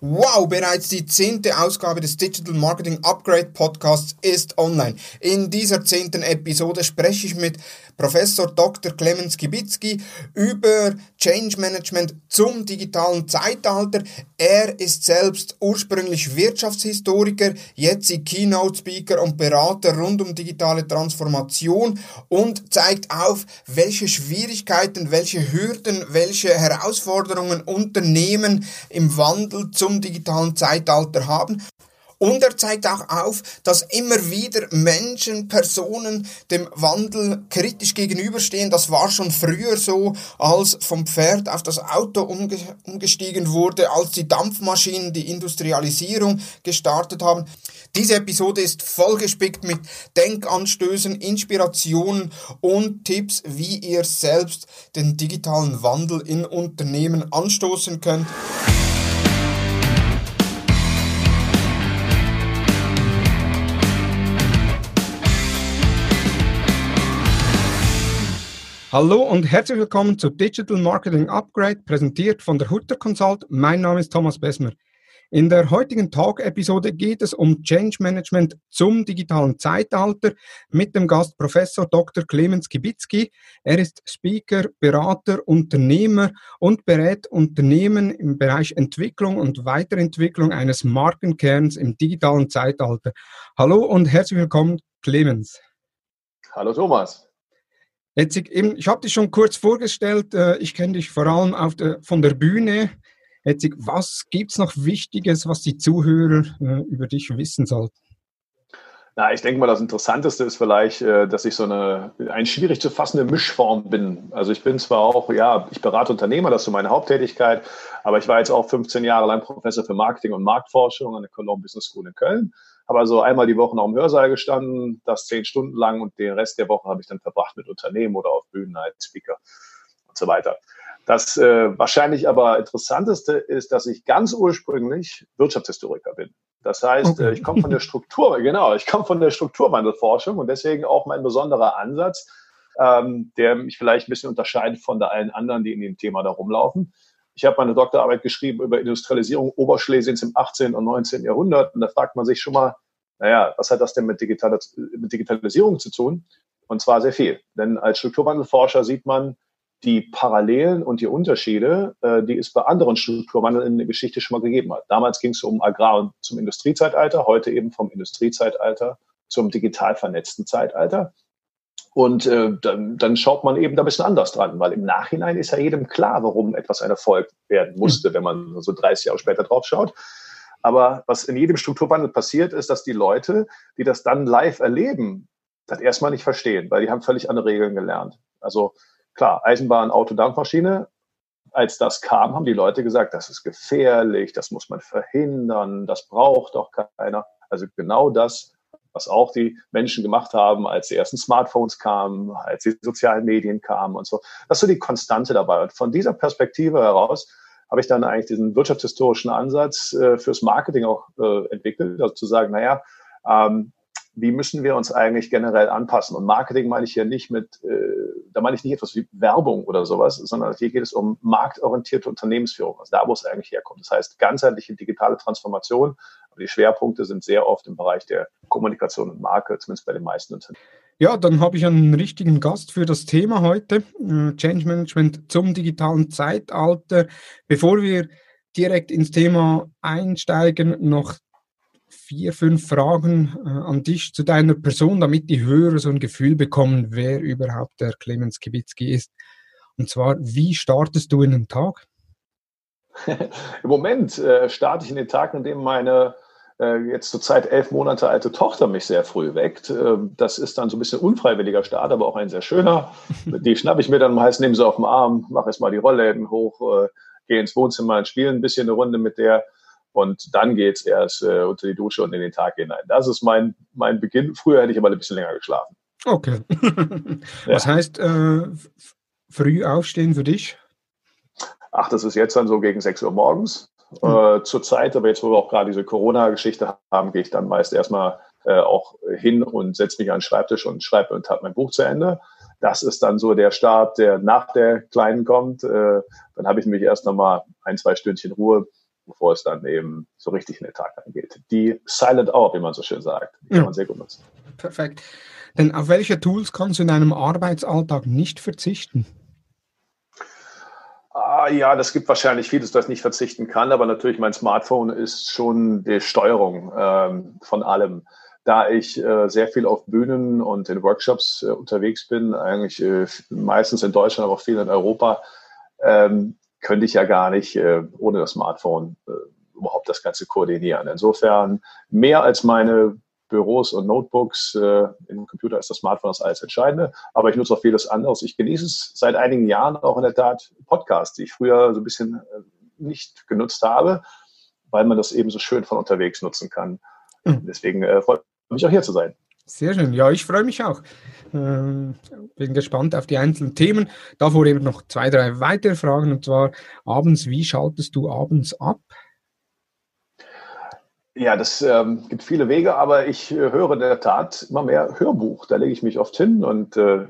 Wow, bereits die zehnte Ausgabe des Digital Marketing Upgrade Podcasts ist online. In dieser zehnten Episode spreche ich mit Professor Dr. Clemens Kibitzki über Change Management zum digitalen Zeitalter. Er ist selbst ursprünglich Wirtschaftshistoriker, jetzt Keynote Speaker und Berater rund um digitale Transformation und zeigt auf, welche Schwierigkeiten, welche Hürden, welche Herausforderungen Unternehmen im Wandel zum zum digitalen Zeitalter haben. Und er zeigt auch auf, dass immer wieder Menschen, Personen dem Wandel kritisch gegenüberstehen. Das war schon früher so, als vom Pferd auf das Auto umgestiegen wurde, als die Dampfmaschinen die Industrialisierung gestartet haben. Diese Episode ist vollgespickt mit Denkanstößen, Inspirationen und Tipps, wie ihr selbst den digitalen Wandel in Unternehmen anstoßen könnt. Hallo und herzlich willkommen zu Digital Marketing Upgrade, präsentiert von der Hutter Consult. Mein Name ist Thomas Besmer. In der heutigen Talk-Episode geht es um Change Management zum digitalen Zeitalter mit dem Gast Professor Dr. Clemens Kibitzki. Er ist Speaker, Berater, Unternehmer und berät Unternehmen im Bereich Entwicklung und Weiterentwicklung eines Markenkerns im digitalen Zeitalter. Hallo und herzlich willkommen, Clemens. Hallo Thomas. Jetzt, eben, ich habe dich schon kurz vorgestellt, äh, ich kenne dich vor allem der, von der Bühne. Jetzt, was gibt es noch Wichtiges, was die Zuhörer äh, über dich wissen sollten? Na, ich denke mal, das Interessanteste ist vielleicht, äh, dass ich so eine ein schwierig zu fassende Mischform bin. Also ich bin zwar auch, ja, ich berate Unternehmer, das ist so meine Haupttätigkeit, aber ich war jetzt auch 15 Jahre lang Professor für Marketing und Marktforschung an der Cologne Business School in Köln habe also einmal die Woche noch im Hörsaal gestanden, das zehn Stunden lang und den Rest der Woche habe ich dann verbracht mit Unternehmen oder auf Bühnen als Speaker und so weiter. Das äh, wahrscheinlich aber interessanteste ist, dass ich ganz ursprünglich Wirtschaftshistoriker bin. Das heißt, okay. äh, ich komme von der Struktur, genau, ich komme von der Strukturwandelforschung und deswegen auch mein besonderer Ansatz, ähm, der mich vielleicht ein bisschen unterscheidet von allen anderen, die in dem Thema da rumlaufen. Ich habe meine Doktorarbeit geschrieben über Industrialisierung Oberschlesiens im 18. und 19. Jahrhundert. Und da fragt man sich schon mal, naja, was hat das denn mit, Digital mit Digitalisierung zu tun? Und zwar sehr viel. Denn als Strukturwandelforscher sieht man die Parallelen und die Unterschiede, äh, die es bei anderen Strukturwandeln in der Geschichte schon mal gegeben hat. Damals ging es um Agrar- und zum Industriezeitalter, heute eben vom Industriezeitalter zum digital vernetzten Zeitalter. Und äh, dann, dann schaut man eben da ein bisschen anders dran, weil im Nachhinein ist ja jedem klar, warum etwas ein Erfolg werden musste, wenn man so 30 Jahre später drauf schaut. Aber was in jedem Strukturwandel passiert, ist, dass die Leute, die das dann live erleben, das erstmal nicht verstehen, weil die haben völlig andere Regeln gelernt. Also klar, Eisenbahn, Auto, Dampfmaschine, als das kam, haben die Leute gesagt, das ist gefährlich, das muss man verhindern, das braucht doch keiner. Also genau das was auch die Menschen gemacht haben, als die ersten Smartphones kamen, als die sozialen Medien kamen und so. Das ist so die Konstante dabei. Und von dieser Perspektive heraus habe ich dann eigentlich diesen wirtschaftshistorischen Ansatz äh, fürs Marketing auch äh, entwickelt, also zu sagen, naja, ähm, wie müssen wir uns eigentlich generell anpassen? Und Marketing meine ich hier nicht mit, äh, da meine ich nicht etwas wie Werbung oder sowas, sondern hier geht es um marktorientierte Unternehmensführung, also da, wo es eigentlich herkommt. Das heißt, ganzheitliche digitale Transformation. Aber die Schwerpunkte sind sehr oft im Bereich der Kommunikation und Marke, zumindest bei den meisten Unternehmen. Ja, dann habe ich einen richtigen Gast für das Thema heute, äh, Change Management zum digitalen Zeitalter. Bevor wir direkt ins Thema einsteigen, noch vier, fünf Fragen äh, an dich zu deiner Person, damit die Hörer so ein Gefühl bekommen, wer überhaupt der Clemens Kibitzki ist. Und zwar, wie startest du in den Tag? Im Moment äh, starte ich in den Tag, in dem meine äh, jetzt zurzeit elf Monate alte Tochter mich sehr früh weckt. Äh, das ist dann so ein bisschen unfreiwilliger Start, aber auch ein sehr schöner. Die schnappe ich mir dann meist, nehme sie auf den Arm, mache erst mal die Rollläden hoch, äh, gehe ins Wohnzimmer und spiele ein bisschen eine Runde mit der und dann geht es erst äh, unter die Dusche und in den Tag hinein. Das ist mein, mein Beginn. Früher hätte ich aber ein bisschen länger geschlafen. Okay. Was ja. heißt äh, früh aufstehen für dich? Ach, das ist jetzt dann so gegen 6 Uhr morgens. Mhm. Äh, zur Zeit, aber jetzt, wo wir auch gerade diese Corona-Geschichte haben, gehe ich dann meist erstmal äh, auch hin und setze mich an den Schreibtisch und schreibe und habe mein Buch zu Ende. Das ist dann so der Start, der nach der Kleinen kommt. Äh, dann habe ich mich erst nochmal ein, zwei Stündchen Ruhe bevor es dann eben so richtig in den Tag angeht. Die Silent Hour, wie man so schön sagt, die kann man sehr gut nutzen. Perfekt. Denn auf welche Tools kannst du in deinem Arbeitsalltag nicht verzichten? Ah, ja, das gibt wahrscheinlich vieles, das nicht verzichten kann, aber natürlich mein Smartphone ist schon die Steuerung ähm, von allem. Da ich äh, sehr viel auf Bühnen und in Workshops äh, unterwegs bin, eigentlich äh, meistens in Deutschland, aber auch viel in Europa, ähm, könnte ich ja gar nicht äh, ohne das Smartphone äh, überhaupt das Ganze koordinieren. Insofern mehr als meine Büros und Notebooks. Äh, Im Computer ist das Smartphone das alles Entscheidende, aber ich nutze auch vieles anderes. Ich genieße es seit einigen Jahren auch in der Tat Podcasts, die ich früher so ein bisschen äh, nicht genutzt habe, weil man das eben so schön von unterwegs nutzen kann. Mhm. Deswegen äh, freue ich mich auch hier zu sein. Sehr schön. Ja, ich freue mich auch. Ähm, bin gespannt auf die einzelnen Themen. Davor eben noch zwei, drei weitere Fragen. Und zwar abends, wie schaltest du abends ab? Ja, das ähm, gibt viele Wege, aber ich äh, höre in der Tat immer mehr Hörbuch. Da lege ich mich oft hin und äh,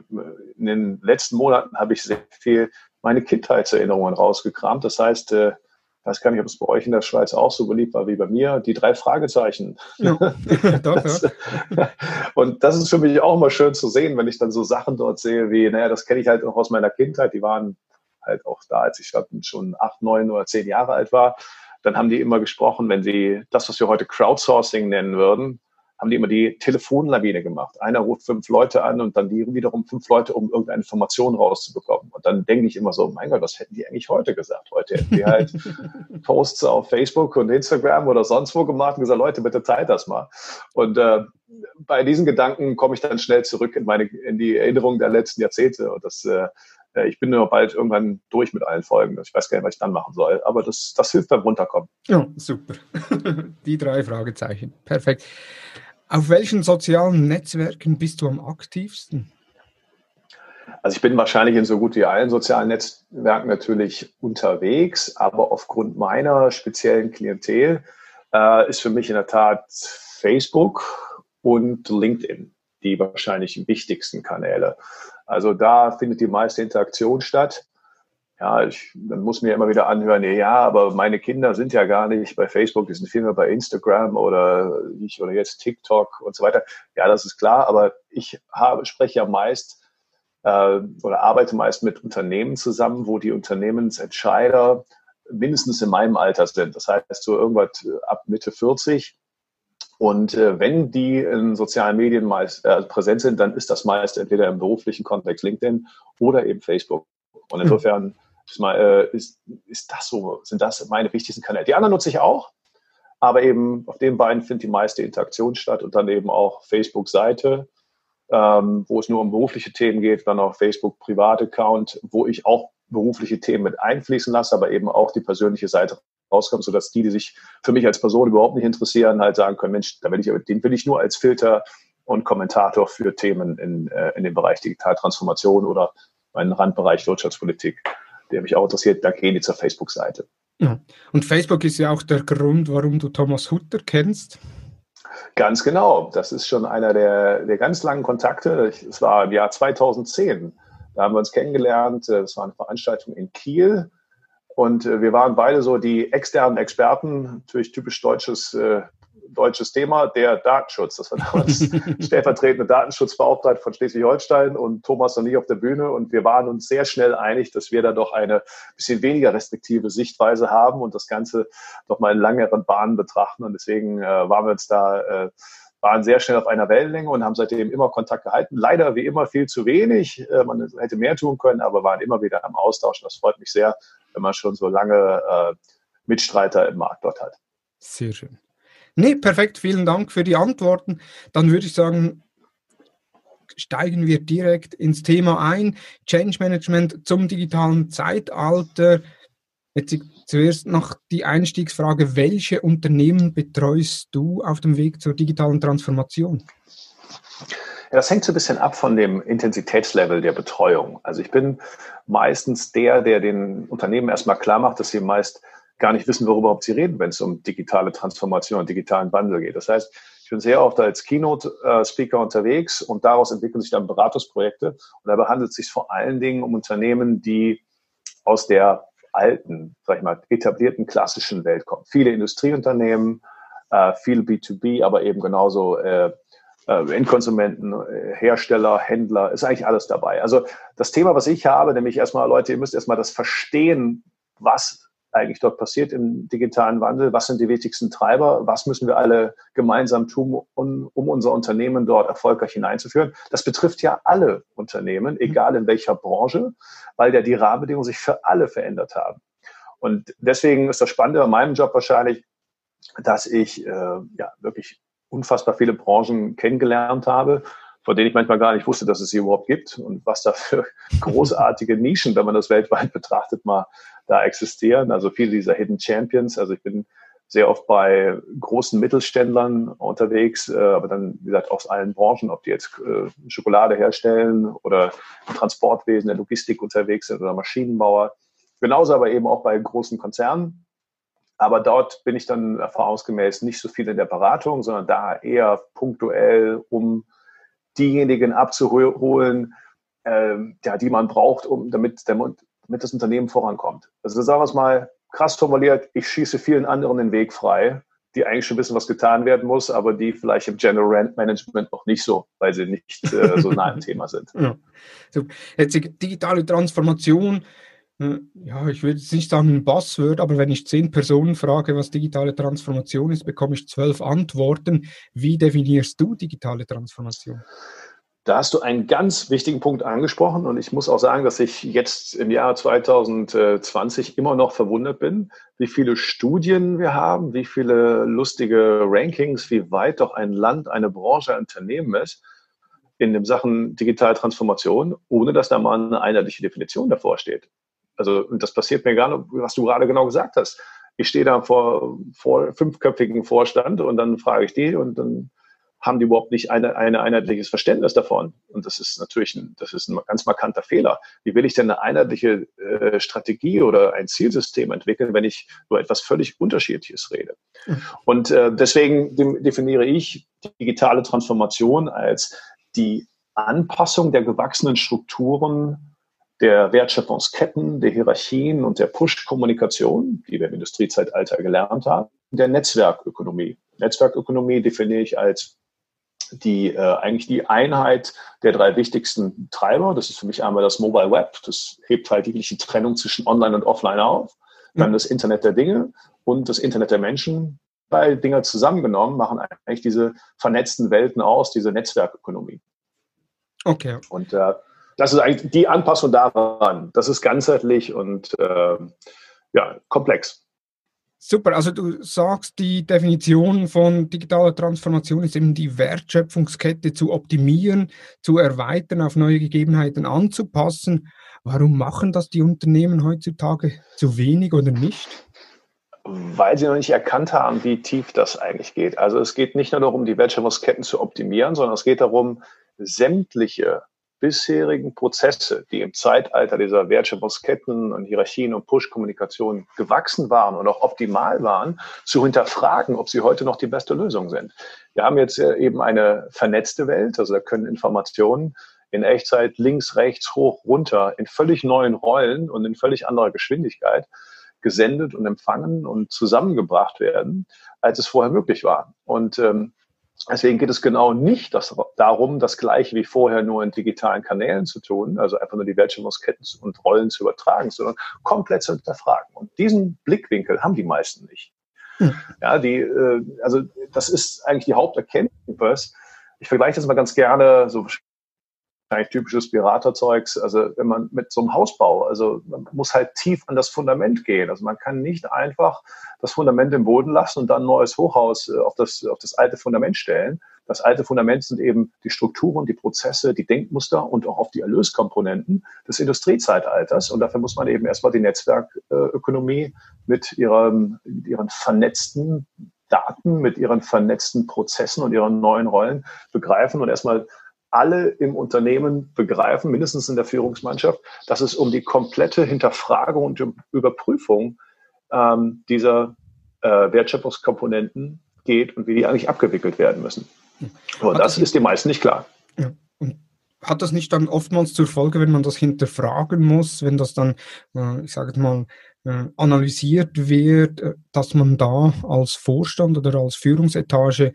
in den letzten Monaten habe ich sehr viel meine Kindheitserinnerungen rausgekramt. Das heißt, äh, ich weiß gar nicht, ob es bei euch in der Schweiz auch so beliebt war wie bei mir, die drei Fragezeichen. Ja, doch, das, ja. Und das ist für mich auch immer schön zu sehen, wenn ich dann so Sachen dort sehe, wie, naja, das kenne ich halt noch aus meiner Kindheit. Die waren halt auch da, als ich schon acht, neun oder zehn Jahre alt war dann haben die immer gesprochen, wenn sie das, was wir heute Crowdsourcing nennen würden, haben die immer die Telefonlawine gemacht. Einer ruft fünf Leute an und dann die wiederum fünf Leute, um irgendeine Information rauszubekommen. Und dann denke ich immer so, mein Gott, was hätten die eigentlich heute gesagt? Heute hätten die halt Posts auf Facebook und Instagram oder sonst wo gemacht und gesagt, Leute, bitte teilt das mal. Und äh, bei diesen Gedanken komme ich dann schnell zurück in meine, in die Erinnerungen der letzten Jahrzehnte. Und das äh, äh, ich bin nur bald irgendwann durch mit allen Folgen. Ich weiß gar nicht, was ich dann machen soll. Aber das, das hilft beim Runterkommen. Ja, super. Die drei Fragezeichen. Perfekt. Auf welchen sozialen Netzwerken bist du am aktivsten? Also ich bin wahrscheinlich in so gut wie allen sozialen Netzwerken natürlich unterwegs, aber aufgrund meiner speziellen Klientel äh, ist für mich in der Tat Facebook und LinkedIn die wahrscheinlich wichtigsten Kanäle. Also da findet die meiste Interaktion statt. Ja, ich, dann muss mir immer wieder anhören, ja, aber meine Kinder sind ja gar nicht bei Facebook, die sind vielmehr bei Instagram oder ich oder jetzt TikTok und so weiter. Ja, das ist klar, aber ich habe, spreche ja meist äh, oder arbeite meist mit Unternehmen zusammen, wo die Unternehmensentscheider mindestens in meinem Alter sind. Das heißt, so irgendwas ab Mitte 40 und äh, wenn die in sozialen Medien meist äh, präsent sind, dann ist das meist entweder im beruflichen Kontext LinkedIn oder eben Facebook. Und insofern ist, mal, äh, ist, ist das so, sind das meine wichtigsten Kanäle. Die anderen nutze ich auch, aber eben auf den beiden findet die meiste Interaktion statt und dann eben auch Facebook-Seite, ähm, wo es nur um berufliche Themen geht, dann auch Facebook-Privat-Account, wo ich auch berufliche Themen mit einfließen lasse, aber eben auch die persönliche Seite rauskommt, sodass die, die sich für mich als Person überhaupt nicht interessieren, halt sagen können, Mensch, da will ich, den will ich nur als Filter und Kommentator für Themen in, äh, in dem Bereich Digitaltransformation oder meinen Randbereich Wirtschaftspolitik, der mich auch interessiert, da gehen die zur Facebook-Seite. Ja. Und Facebook ist ja auch der Grund, warum du Thomas Hutter kennst. Ganz genau. Das ist schon einer der, der ganz langen Kontakte. Es war im Jahr 2010. Da haben wir uns kennengelernt. Das war eine Veranstaltung in Kiel. Und äh, wir waren beide so die externen Experten, natürlich typisch deutsches, äh, deutsches Thema, der Datenschutz. Das war damals stellvertretende Datenschutzbeauftragte von Schleswig-Holstein und Thomas noch nie auf der Bühne. Und wir waren uns sehr schnell einig, dass wir da doch eine bisschen weniger restriktive Sichtweise haben und das Ganze doch mal in langeren Bahnen betrachten. Und deswegen äh, waren wir uns da äh, waren sehr schnell auf einer Wellenlänge und haben seitdem immer Kontakt gehalten. Leider wie immer viel zu wenig. Äh, man hätte mehr tun können, aber waren immer wieder am Austausch. Das freut mich sehr, wenn man schon so lange äh, Mitstreiter im Markt dort hat. Sehr schön. Nee, perfekt. Vielen Dank für die Antworten. Dann würde ich sagen, steigen wir direkt ins Thema ein. Change Management zum digitalen Zeitalter. Jetzt zuerst noch die Einstiegsfrage, welche Unternehmen betreust du auf dem Weg zur digitalen Transformation? Ja, das hängt so ein bisschen ab von dem Intensitätslevel der Betreuung. Also ich bin meistens der, der den Unternehmen erstmal klar macht, dass sie meist gar nicht wissen, worüber überhaupt sie reden, wenn es um digitale Transformation und digitalen Wandel geht. Das heißt, ich bin sehr oft als Keynote-Speaker unterwegs und daraus entwickeln sich dann Beratungsprojekte. Und dabei handelt es sich vor allen Dingen um Unternehmen, die aus der alten, sag ich mal, etablierten klassischen Welt kommt. Viele Industrieunternehmen, äh, viel B2B, aber eben genauso äh, äh, Endkonsumenten, äh, Hersteller, Händler, ist eigentlich alles dabei. Also das Thema, was ich habe, nämlich erstmal, Leute, ihr müsst erstmal das verstehen, was eigentlich dort passiert im digitalen Wandel, was sind die wichtigsten Treiber, was müssen wir alle gemeinsam tun, um, um unser Unternehmen dort erfolgreich hineinzuführen. Das betrifft ja alle Unternehmen, mhm. egal in welcher Branche, weil ja die Rahmenbedingungen sich für alle verändert haben. Und deswegen ist das Spannende an meinem Job wahrscheinlich, dass ich äh, ja wirklich unfassbar viele Branchen kennengelernt habe, von denen ich manchmal gar nicht wusste, dass es sie überhaupt gibt und was da für großartige Nischen, wenn man das weltweit betrachtet, mal da existieren. Also viele dieser Hidden Champions. Also ich bin sehr oft bei großen Mittelständlern unterwegs, äh, aber dann, wie gesagt, aus allen Branchen, ob die jetzt äh, Schokolade herstellen oder im Transportwesen, der Logistik unterwegs sind oder Maschinenbauer. Genauso aber eben auch bei großen Konzernen. Aber dort bin ich dann erfahrungsgemäß nicht so viel in der Beratung, sondern da eher punktuell, um diejenigen abzuholen, äh, ja, die man braucht, um, damit, damit das Unternehmen vorankommt. Also sagen wir es mal krass formuliert, ich schieße vielen anderen den Weg frei, die eigentlich schon wissen, was getan werden muss, aber die vielleicht im General Rent Management noch nicht so, weil sie nicht äh, so nah im Thema sind. Ja. So, jetzt digitale Transformation ja, ich würde nicht sagen ein Buzzword, aber wenn ich zehn Personen frage, was digitale Transformation ist, bekomme ich zwölf Antworten. Wie definierst du digitale Transformation? Da hast du einen ganz wichtigen Punkt angesprochen und ich muss auch sagen, dass ich jetzt im Jahr 2020 immer noch verwundert bin, wie viele Studien wir haben, wie viele lustige Rankings, wie weit doch ein Land, eine Branche, ein Unternehmen ist in den Sachen digitale Transformation, ohne dass da mal eine einheitliche Definition davor steht. Also, und das passiert mir nicht, was du gerade genau gesagt hast. Ich stehe da vor, vor fünfköpfigen Vorstand und dann frage ich die und dann haben die überhaupt nicht ein eine einheitliches Verständnis davon. Und das ist natürlich ein, das ist ein ganz markanter Fehler. Wie will ich denn eine einheitliche äh, Strategie oder ein Zielsystem entwickeln, wenn ich über etwas völlig Unterschiedliches rede? Und äh, deswegen definiere ich digitale Transformation als die Anpassung der gewachsenen Strukturen der Wertschöpfungsketten, der Hierarchien und der Push-Kommunikation, die wir im Industriezeitalter gelernt haben, der Netzwerkökonomie. Netzwerkökonomie definiere ich als die äh, eigentlich die Einheit der drei wichtigsten Treiber. Das ist für mich einmal das Mobile Web. Das hebt halt die Trennung zwischen Online und Offline auf. Dann mhm. das Internet der Dinge und das Internet der Menschen. Beide Dinge zusammengenommen machen eigentlich diese vernetzten Welten aus, diese Netzwerkökonomie. Okay. Und äh, das ist eigentlich die Anpassung daran. Das ist ganzheitlich und äh, ja, komplex. Super, also du sagst, die Definition von digitaler Transformation ist eben die Wertschöpfungskette zu optimieren, zu erweitern, auf neue Gegebenheiten anzupassen. Warum machen das die Unternehmen heutzutage zu wenig oder nicht? Weil sie noch nicht erkannt haben, wie tief das eigentlich geht. Also es geht nicht nur darum, die Wertschöpfungsketten zu optimieren, sondern es geht darum, sämtliche bisherigen Prozesse, die im Zeitalter dieser Wertschöpfungsketten und Hierarchien und Push-Kommunikation gewachsen waren und auch optimal waren, zu hinterfragen, ob sie heute noch die beste Lösung sind. Wir haben jetzt eben eine vernetzte Welt, also da können Informationen in Echtzeit links, rechts, hoch, runter in völlig neuen Rollen und in völlig anderer Geschwindigkeit gesendet und empfangen und zusammengebracht werden, als es vorher möglich war. Und ähm, Deswegen geht es genau nicht das, darum, das gleiche wie vorher nur in digitalen Kanälen zu tun, also einfach nur die Wertschöpfungsketten und Rollen zu übertragen, sondern komplett zu hinterfragen. Und diesen Blickwinkel haben die meisten nicht. Hm. Ja, die, äh, also das ist eigentlich die Haupterkenntnis. Ich vergleiche das mal ganz gerne, so eigentlich typisches Beraterzeugs. Also wenn man mit so einem Hausbau, also man muss halt tief an das Fundament gehen. Also man kann nicht einfach das Fundament im Boden lassen und dann ein neues Hochhaus äh, auf das, auf das alte Fundament stellen. Das alte Fundament sind eben die Strukturen, die Prozesse, die Denkmuster und auch auf die Erlöskomponenten des Industriezeitalters. Und dafür muss man eben erstmal die Netzwerkökonomie mit ihren, mit ihren vernetzten Daten, mit ihren vernetzten Prozessen und ihren neuen Rollen begreifen und erstmal alle im Unternehmen begreifen, mindestens in der Führungsmannschaft, dass es um die komplette Hinterfragung und Überprüfung ähm, dieser äh, Wertschöpfungskomponenten geht und wie die eigentlich abgewickelt werden müssen. Aber das, das ist den meisten nicht klar. Ja. hat das nicht dann oftmals zur Folge, wenn man das hinterfragen muss, wenn das dann, äh, ich sage mal, äh, analysiert wird, äh, dass man da als Vorstand oder als Führungsetage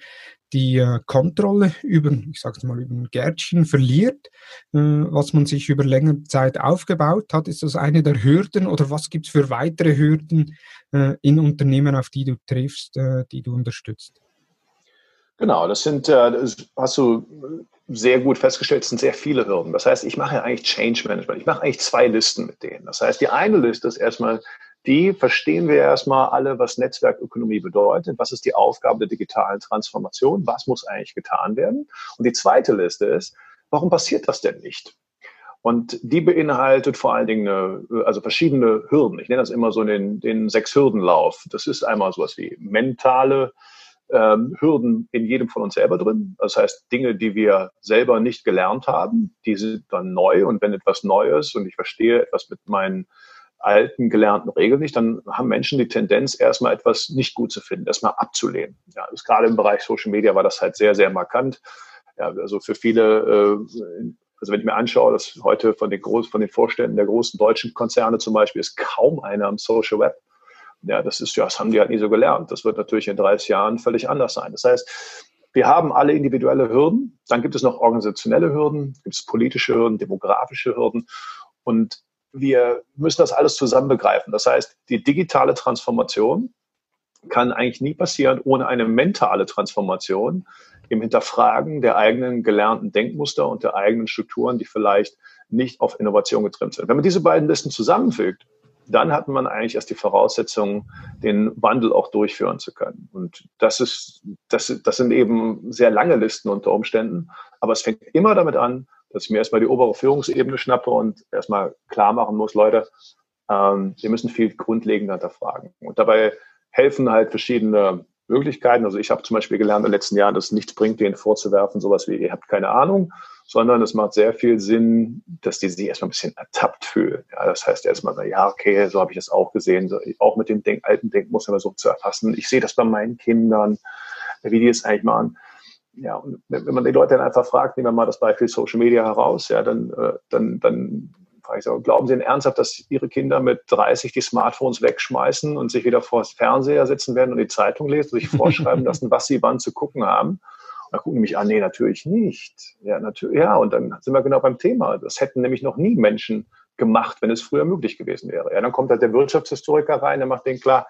die äh, Kontrolle über, ich sage es mal, über ein Gärtchen verliert, äh, was man sich über längere Zeit aufgebaut hat. Ist das eine der Hürden oder was gibt es für weitere Hürden äh, in Unternehmen, auf die du triffst, die du unterstützt? Genau, das sind, das hast du sehr gut festgestellt, es sind sehr viele Hürden. Das heißt, ich mache eigentlich Change Management. Ich mache eigentlich zwei Listen mit denen. Das heißt, die eine Liste ist erstmal die verstehen wir erstmal alle, was Netzwerkökonomie bedeutet, was ist die Aufgabe der digitalen Transformation, was muss eigentlich getan werden. Und die zweite Liste ist, warum passiert das denn nicht? Und die beinhaltet vor allen Dingen eine, also verschiedene Hürden. Ich nenne das immer so den, den Sechs-Hürdenlauf. Das ist einmal sowas wie mentale ähm, Hürden in jedem von uns selber drin. Das heißt, Dinge, die wir selber nicht gelernt haben, die sind dann neu. Und wenn etwas Neues und ich verstehe etwas mit meinen alten gelernten Regeln nicht, dann haben Menschen die Tendenz, erstmal etwas nicht gut zu finden, erstmal abzulehnen. Ja, also gerade im Bereich Social Media war das halt sehr, sehr markant. Ja, also für viele, äh, also wenn ich mir anschaue, dass heute von den, Groß, von den Vorständen der großen deutschen Konzerne zum Beispiel ist kaum einer am Social Web. Ja, das ist ja, das haben die halt nie so gelernt. Das wird natürlich in 30 Jahren völlig anders sein. Das heißt, wir haben alle individuelle Hürden. Dann gibt es noch organisationelle Hürden, gibt es politische Hürden, demografische Hürden. Und wir müssen das alles zusammen begreifen. Das heißt, die digitale Transformation kann eigentlich nie passieren ohne eine mentale Transformation im Hinterfragen der eigenen gelernten Denkmuster und der eigenen Strukturen, die vielleicht nicht auf Innovation getrimmt sind. Wenn man diese beiden Listen zusammenfügt, dann hat man eigentlich erst die Voraussetzungen, den Wandel auch durchführen zu können. Und das ist, das, das sind eben sehr lange Listen unter Umständen. Aber es fängt immer damit an, dass ich mir erstmal die obere Führungsebene schnappe und erstmal klar machen muss, Leute, ähm, wir müssen viel grundlegender hinterfragen. Und dabei helfen halt verschiedene Möglichkeiten. Also ich habe zum Beispiel gelernt in den letzten Jahren, dass es nichts bringt, denen vorzuwerfen, sowas wie, ihr habt keine Ahnung, sondern es macht sehr viel Sinn, dass die sich erstmal ein bisschen ertappt fühlen. Ja, das heißt erstmal, ja, okay, so habe ich das auch gesehen, so, auch mit dem Denk alten Denkmuster so zu erfassen. Ich sehe das bei meinen Kindern, wie die es eigentlich machen ja, und wenn man die Leute dann einfach fragt, nehmen wir mal das Beispiel Social Media heraus, ja, dann, äh, dann, dann frage ich so, glauben Sie denn ernsthaft, dass Ihre Kinder mit 30 die Smartphones wegschmeißen und sich wieder vor das Fernseher setzen werden und die Zeitung lesen und sich vorschreiben lassen, was sie wann zu gucken haben? Dann gucken die mich an, nee, natürlich nicht. Ja, natürlich, ja, und dann sind wir genau beim Thema. Das hätten nämlich noch nie Menschen gemacht, wenn es früher möglich gewesen wäre. Ja, dann kommt halt der Wirtschaftshistoriker rein, der macht den klar,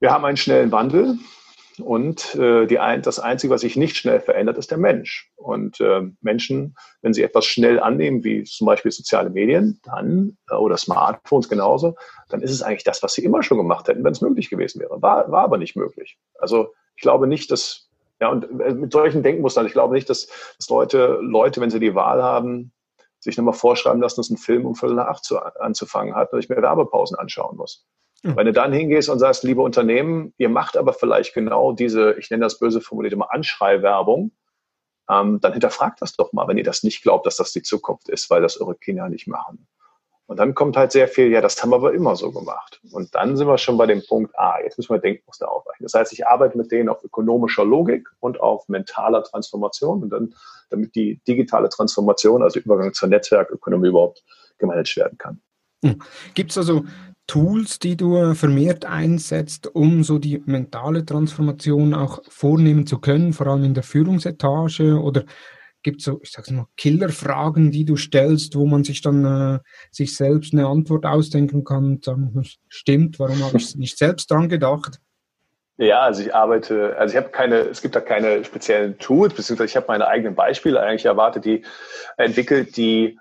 wir haben einen schnellen Wandel. Und äh, die ein, das Einzige, was sich nicht schnell verändert, ist der Mensch. Und äh, Menschen, wenn sie etwas schnell annehmen, wie zum Beispiel soziale Medien, dann äh, oder Smartphones genauso, dann ist es eigentlich das, was sie immer schon gemacht hätten, wenn es möglich gewesen wäre. War, war aber nicht möglich. Also ich glaube nicht, dass ja und äh, mit solchen Denkmustern, ich glaube nicht, dass, dass Leute Leute, wenn sie die Wahl haben, sich nochmal vorschreiben lassen, dass ein Film um Viertel nach acht zu, anzufangen hat und ich mir Werbepausen anschauen muss. Mhm. Wenn du dann hingehst und sagst, liebe Unternehmen, ihr macht aber vielleicht genau diese, ich nenne das böse formuliert immer Anschreiwerbung, ähm, dann hinterfragt das doch mal, wenn ihr das nicht glaubt, dass das die Zukunft ist, weil das eure Kinder nicht machen. Und dann kommt halt sehr viel, ja, das haben wir aber immer so gemacht. Und dann sind wir schon bei dem Punkt, ah, jetzt müssen wir Denkmuster aufweichen. Das heißt, ich arbeite mit denen auf ökonomischer Logik und auf mentaler Transformation und dann, damit die digitale Transformation, also Übergang zur Netzwerkökonomie überhaupt gemanagt werden kann. Hm. Gibt es also Tools, die du vermehrt einsetzt, um so die mentale Transformation auch vornehmen zu können, vor allem in der Führungsetage? Oder gibt es so, ich sag's mal, Killerfragen, die du stellst, wo man sich dann äh, sich selbst eine Antwort ausdenken kann und sagen, stimmt, warum habe ich nicht selbst dran gedacht? Ja, also ich arbeite, also ich habe keine, es gibt da keine speziellen Tools, beziehungsweise ich habe meine eigenen Beispiele eigentlich erwartet, die entwickelt, die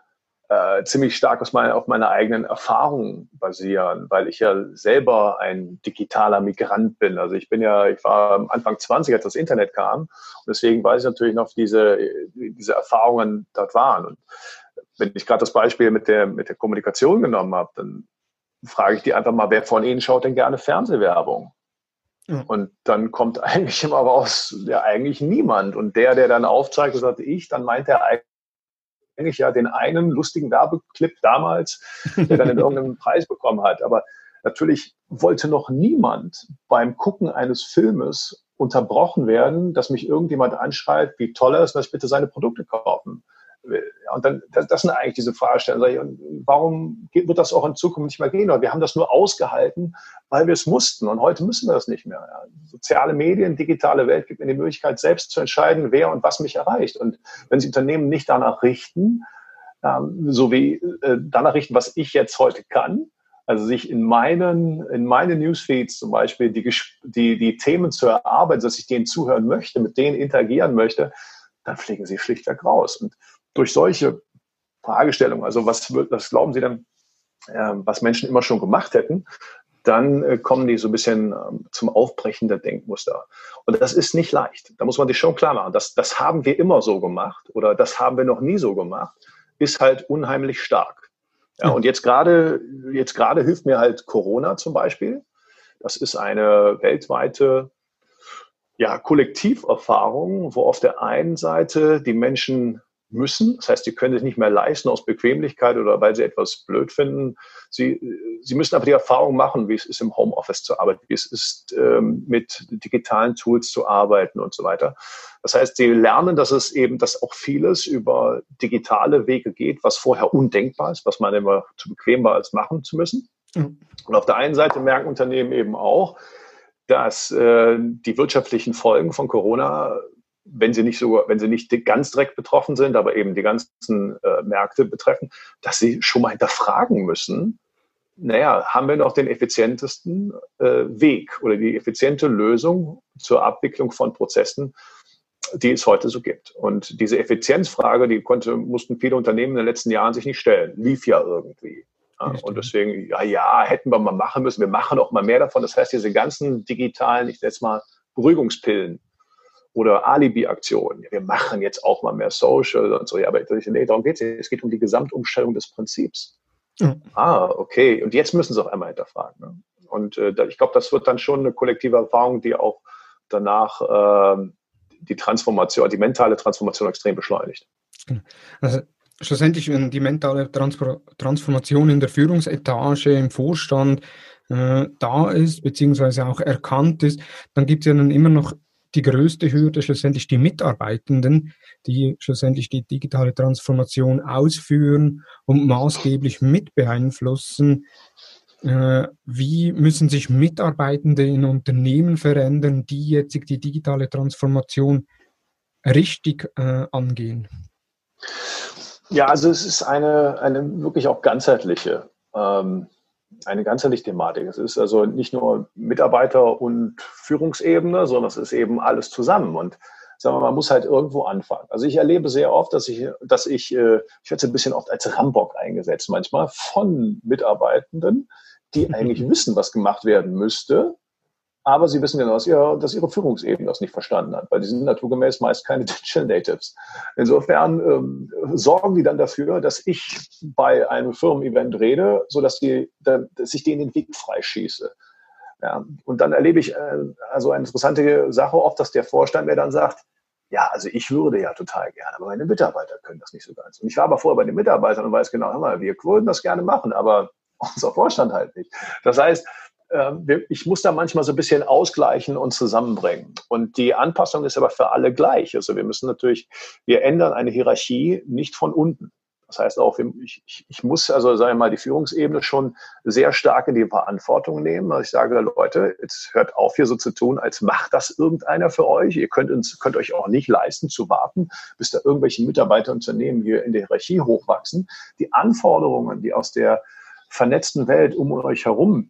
äh, ziemlich stark aus meiner, auf meiner eigenen Erfahrung basieren, weil ich ja selber ein digitaler Migrant bin. Also ich bin ja, ich war Anfang 20, als das Internet kam. Und deswegen weiß ich natürlich noch, diese, diese Erfahrungen dort waren. Und wenn ich gerade das Beispiel mit der, mit der Kommunikation genommen habe, dann frage ich die einfach mal, wer von Ihnen schaut denn gerne Fernsehwerbung? Und dann kommt eigentlich immer raus, ja, eigentlich niemand. Und der, der dann aufzeigt, das hatte ich, dann meint er eigentlich, eigentlich ja den einen lustigen Werbeclip damals, der dann in irgendeinem Preis bekommen hat. Aber natürlich wollte noch niemand beim Gucken eines Filmes unterbrochen werden, dass mich irgendjemand anschreit, wie toll er ist, dass ich bitte seine Produkte kaufen Und dann, das, das sind eigentlich diese Fragestellungen. Warum wird das auch in Zukunft nicht mehr gehen? Wir haben das nur ausgehalten, weil wir es mussten. Und heute müssen wir das nicht mehr. Soziale Medien, digitale Welt gibt mir die Möglichkeit, selbst zu entscheiden, wer und was mich erreicht. Und wenn Sie Unternehmen nicht danach richten, ähm, so wie äh, danach richten, was ich jetzt heute kann, also sich in meinen, in meinen Newsfeeds zum Beispiel die, die, die Themen zu erarbeiten, dass ich denen zuhören möchte, mit denen interagieren möchte, dann fliegen sie schlichtweg raus. Und durch solche Fragestellungen, also was, was glauben Sie denn, äh, was Menschen immer schon gemacht hätten, dann äh, kommen die so ein bisschen ähm, zum Aufbrechen der Denkmuster. Und das ist nicht leicht. Da muss man sich schon klar machen. Das, das haben wir immer so gemacht oder das haben wir noch nie so gemacht, ist halt unheimlich stark. Ja, und jetzt gerade, jetzt gerade hilft mir halt Corona zum Beispiel. Das ist eine weltweite ja, Kollektiverfahrung, wo auf der einen Seite die Menschen müssen. Das heißt, sie können sich nicht mehr leisten aus Bequemlichkeit oder weil sie etwas blöd finden. Sie, sie müssen aber die Erfahrung machen, wie es ist, im Homeoffice zu arbeiten, wie es ist, ähm, mit digitalen Tools zu arbeiten und so weiter. Das heißt, sie lernen, dass es eben, dass auch vieles über digitale Wege geht, was vorher undenkbar ist, was man immer zu bequem war, als machen zu müssen. Mhm. Und auf der einen Seite merken Unternehmen eben auch, dass äh, die wirtschaftlichen Folgen von Corona wenn sie nicht so, wenn sie nicht ganz direkt betroffen sind, aber eben die ganzen äh, Märkte betreffen, dass sie schon mal hinterfragen müssen, naja, haben wir noch den effizientesten äh, Weg oder die effiziente Lösung zur Abwicklung von Prozessen, die es heute so gibt. Und diese Effizienzfrage, die konnte, mussten viele Unternehmen in den letzten Jahren sich nicht stellen. Lief ja irgendwie. Ja, und deswegen, ja, ja, hätten wir mal machen müssen. Wir machen auch mal mehr davon. Das heißt, diese ganzen digitalen, ich nenne es mal Beruhigungspillen, oder Alibi-Aktionen. wir machen jetzt auch mal mehr Social und so. Ja, aber nee, darum geht es nicht. Es geht um die Gesamtumstellung des Prinzips. Mhm. Ah, okay. Und jetzt müssen sie auf einmal hinterfragen. Ne? Und äh, ich glaube, das wird dann schon eine kollektive Erfahrung, die auch danach äh, die Transformation, die mentale Transformation extrem beschleunigt. Genau. Also schlussendlich, wenn die mentale Transformation in der Führungsetage, im Vorstand äh, da ist, beziehungsweise auch erkannt ist, dann gibt es ja dann immer noch die größte Hürde schlussendlich die Mitarbeitenden, die schlussendlich die digitale Transformation ausführen und maßgeblich mit beeinflussen. Äh, wie müssen sich Mitarbeitende in Unternehmen verändern, die jetzt die digitale Transformation richtig äh, angehen? Ja, also es ist eine, eine wirklich auch ganzheitliche ähm, eine ganzheitliche Thematik. Es ist also nicht nur Mitarbeiter und Führungsebene, sondern es ist eben alles zusammen. Und sagen wir mal, man muss halt irgendwo anfangen. Also ich erlebe sehr oft, dass ich, dass ich, äh, ich werde ein bisschen oft als Rambock eingesetzt manchmal von Mitarbeitenden, die eigentlich wissen, was gemacht werden müsste, aber sie wissen genau, dass ihre, dass ihre Führungsebene das nicht verstanden hat, weil die sind naturgemäß meist keine Digital Natives. Insofern ähm, sorgen die dann dafür, dass ich bei einem Firmen-Event rede, sodass die, dass ich denen den Weg freischieße. Ja, und dann erlebe ich äh, also eine interessante Sache oft, dass der Vorstand mir dann sagt, ja, also ich würde ja total gerne, aber meine Mitarbeiter können das nicht so ganz. Und ich war aber vorher bei den Mitarbeitern und weiß genau, hör mal, wir würden das gerne machen, aber unser Vorstand halt nicht. Das heißt, ich muss da manchmal so ein bisschen ausgleichen und zusammenbringen. Und die Anpassung ist aber für alle gleich. Also wir müssen natürlich, wir ändern eine Hierarchie nicht von unten. Das heißt auch, ich, ich muss also, sagen wir mal, die Führungsebene schon sehr stark in die Verantwortung nehmen. Also ich sage, Leute, jetzt hört auf, hier so zu tun, als macht das irgendeiner für euch. Ihr könnt, uns, könnt euch auch nicht leisten zu warten, bis da irgendwelche Mitarbeiterunternehmen hier in der Hierarchie hochwachsen. Die Anforderungen, die aus der vernetzten Welt um euch herum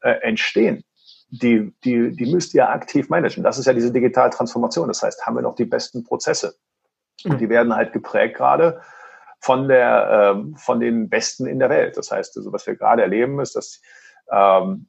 äh, entstehen, die, die, die müsst ihr aktiv managen. Das ist ja diese Digitaltransformation. Das heißt, haben wir noch die besten Prozesse. Und die werden halt geprägt gerade von, der, äh, von den Besten in der Welt. Das heißt, also, was wir gerade erleben, ist, dass ähm,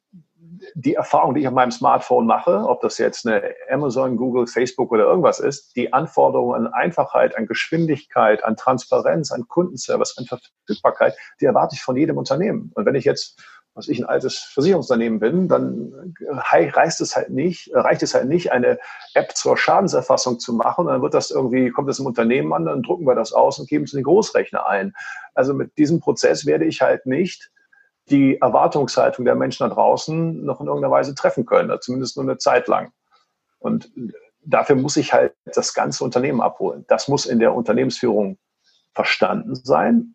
die Erfahrung, die ich auf meinem Smartphone mache, ob das jetzt eine Amazon, Google, Facebook oder irgendwas ist, die Anforderungen an Einfachheit, an Geschwindigkeit, an Transparenz, an Kundenservice, an Verfügbarkeit, die erwarte ich von jedem Unternehmen. Und wenn ich jetzt was ich ein altes Versicherungsunternehmen bin, dann reicht es halt nicht, reicht es halt nicht, eine App zur Schadenserfassung zu machen. Dann wird das irgendwie, kommt das im Unternehmen an, dann drucken wir das aus und geben es in den Großrechner ein. Also mit diesem Prozess werde ich halt nicht die Erwartungshaltung der Menschen da draußen noch in irgendeiner Weise treffen können, zumindest nur eine Zeit lang. Und dafür muss ich halt das ganze Unternehmen abholen. Das muss in der Unternehmensführung verstanden sein,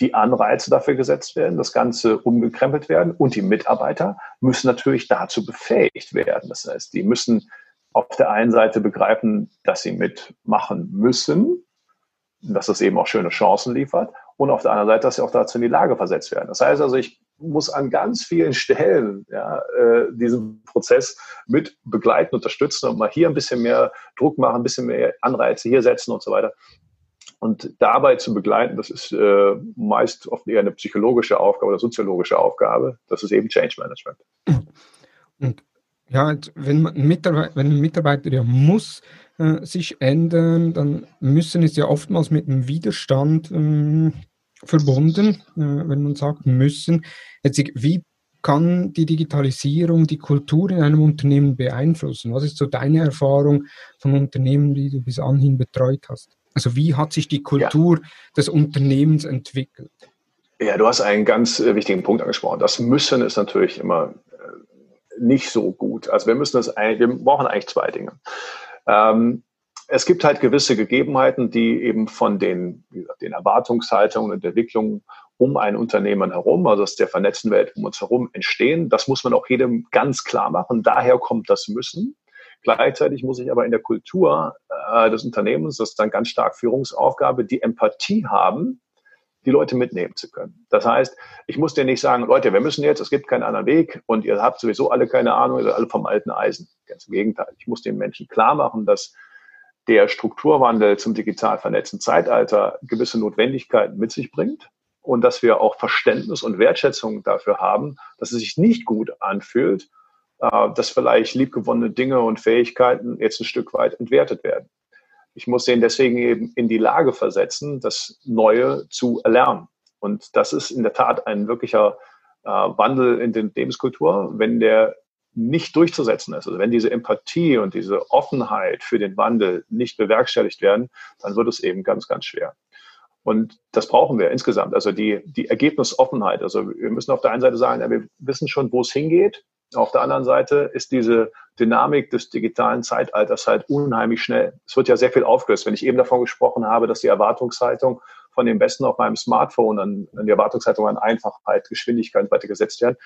die Anreize dafür gesetzt werden, das Ganze umgekrempelt werden und die Mitarbeiter müssen natürlich dazu befähigt werden. Das heißt, die müssen auf der einen Seite begreifen, dass sie mitmachen müssen, dass das eben auch schöne Chancen liefert und auf der anderen Seite, dass sie auch dazu in die Lage versetzt werden. Das heißt also, ich muss an ganz vielen Stellen ja, äh, diesen Prozess mit begleiten, unterstützen und mal hier ein bisschen mehr Druck machen, ein bisschen mehr Anreize hier setzen und so weiter. Und dabei zu begleiten, das ist äh, meist oft eher eine psychologische Aufgabe oder soziologische Aufgabe. Das ist eben Change Management. Und ja, wenn, man Mitarbeiter, wenn ein Mitarbeiter ja muss äh, sich ändern, dann müssen es ja oftmals mit einem Widerstand ähm, verbunden, äh, wenn man sagt müssen. Jetzt, wie kann die Digitalisierung die Kultur in einem Unternehmen beeinflussen? Was ist so deine Erfahrung von Unternehmen, die du bis anhin betreut hast? Also wie hat sich die Kultur ja. des Unternehmens entwickelt? Ja, du hast einen ganz äh, wichtigen Punkt angesprochen. Das Müssen ist natürlich immer nicht so gut. Also wir müssen das eigentlich, wir brauchen eigentlich zwei Dinge. Ähm, es gibt halt gewisse Gegebenheiten, die eben von den, den Erwartungshaltungen und Entwicklungen um ein Unternehmen herum, also aus der vernetzten Welt um uns herum entstehen. Das muss man auch jedem ganz klar machen. Daher kommt das Müssen. Gleichzeitig muss ich aber in der Kultur äh, des Unternehmens, das ist dann ganz stark Führungsaufgabe, die Empathie haben, die Leute mitnehmen zu können. Das heißt, ich muss dir nicht sagen, Leute, wir müssen jetzt, es gibt keinen anderen Weg und ihr habt sowieso alle keine Ahnung, ihr seid alle vom alten Eisen. Ganz im Gegenteil. Ich muss den Menschen klar machen, dass der Strukturwandel zum digital vernetzten Zeitalter gewisse Notwendigkeiten mit sich bringt und dass wir auch Verständnis und Wertschätzung dafür haben, dass es sich nicht gut anfühlt, äh, dass vielleicht liebgewonnene Dinge und Fähigkeiten jetzt ein Stück weit entwertet werden. Ich muss den deswegen eben in die Lage versetzen, das Neue zu erlernen. Und das ist in der Tat ein wirklicher äh, Wandel in der Lebenskultur, wenn der nicht durchzusetzen ist. Also wenn diese Empathie und diese Offenheit für den Wandel nicht bewerkstelligt werden, dann wird es eben ganz, ganz schwer. Und das brauchen wir insgesamt. Also die, die Ergebnisoffenheit. Also wir müssen auf der einen Seite sagen, ja, wir wissen schon, wo es hingeht. Auf der anderen Seite ist diese Dynamik des digitalen Zeitalters halt unheimlich schnell. Es wird ja sehr viel aufgelöst. Wenn ich eben davon gesprochen habe, dass die Erwartungshaltung von dem Besten auf meinem Smartphone an, an die Erwartungshaltung an Einfachheit, Geschwindigkeit weitergesetzt werden,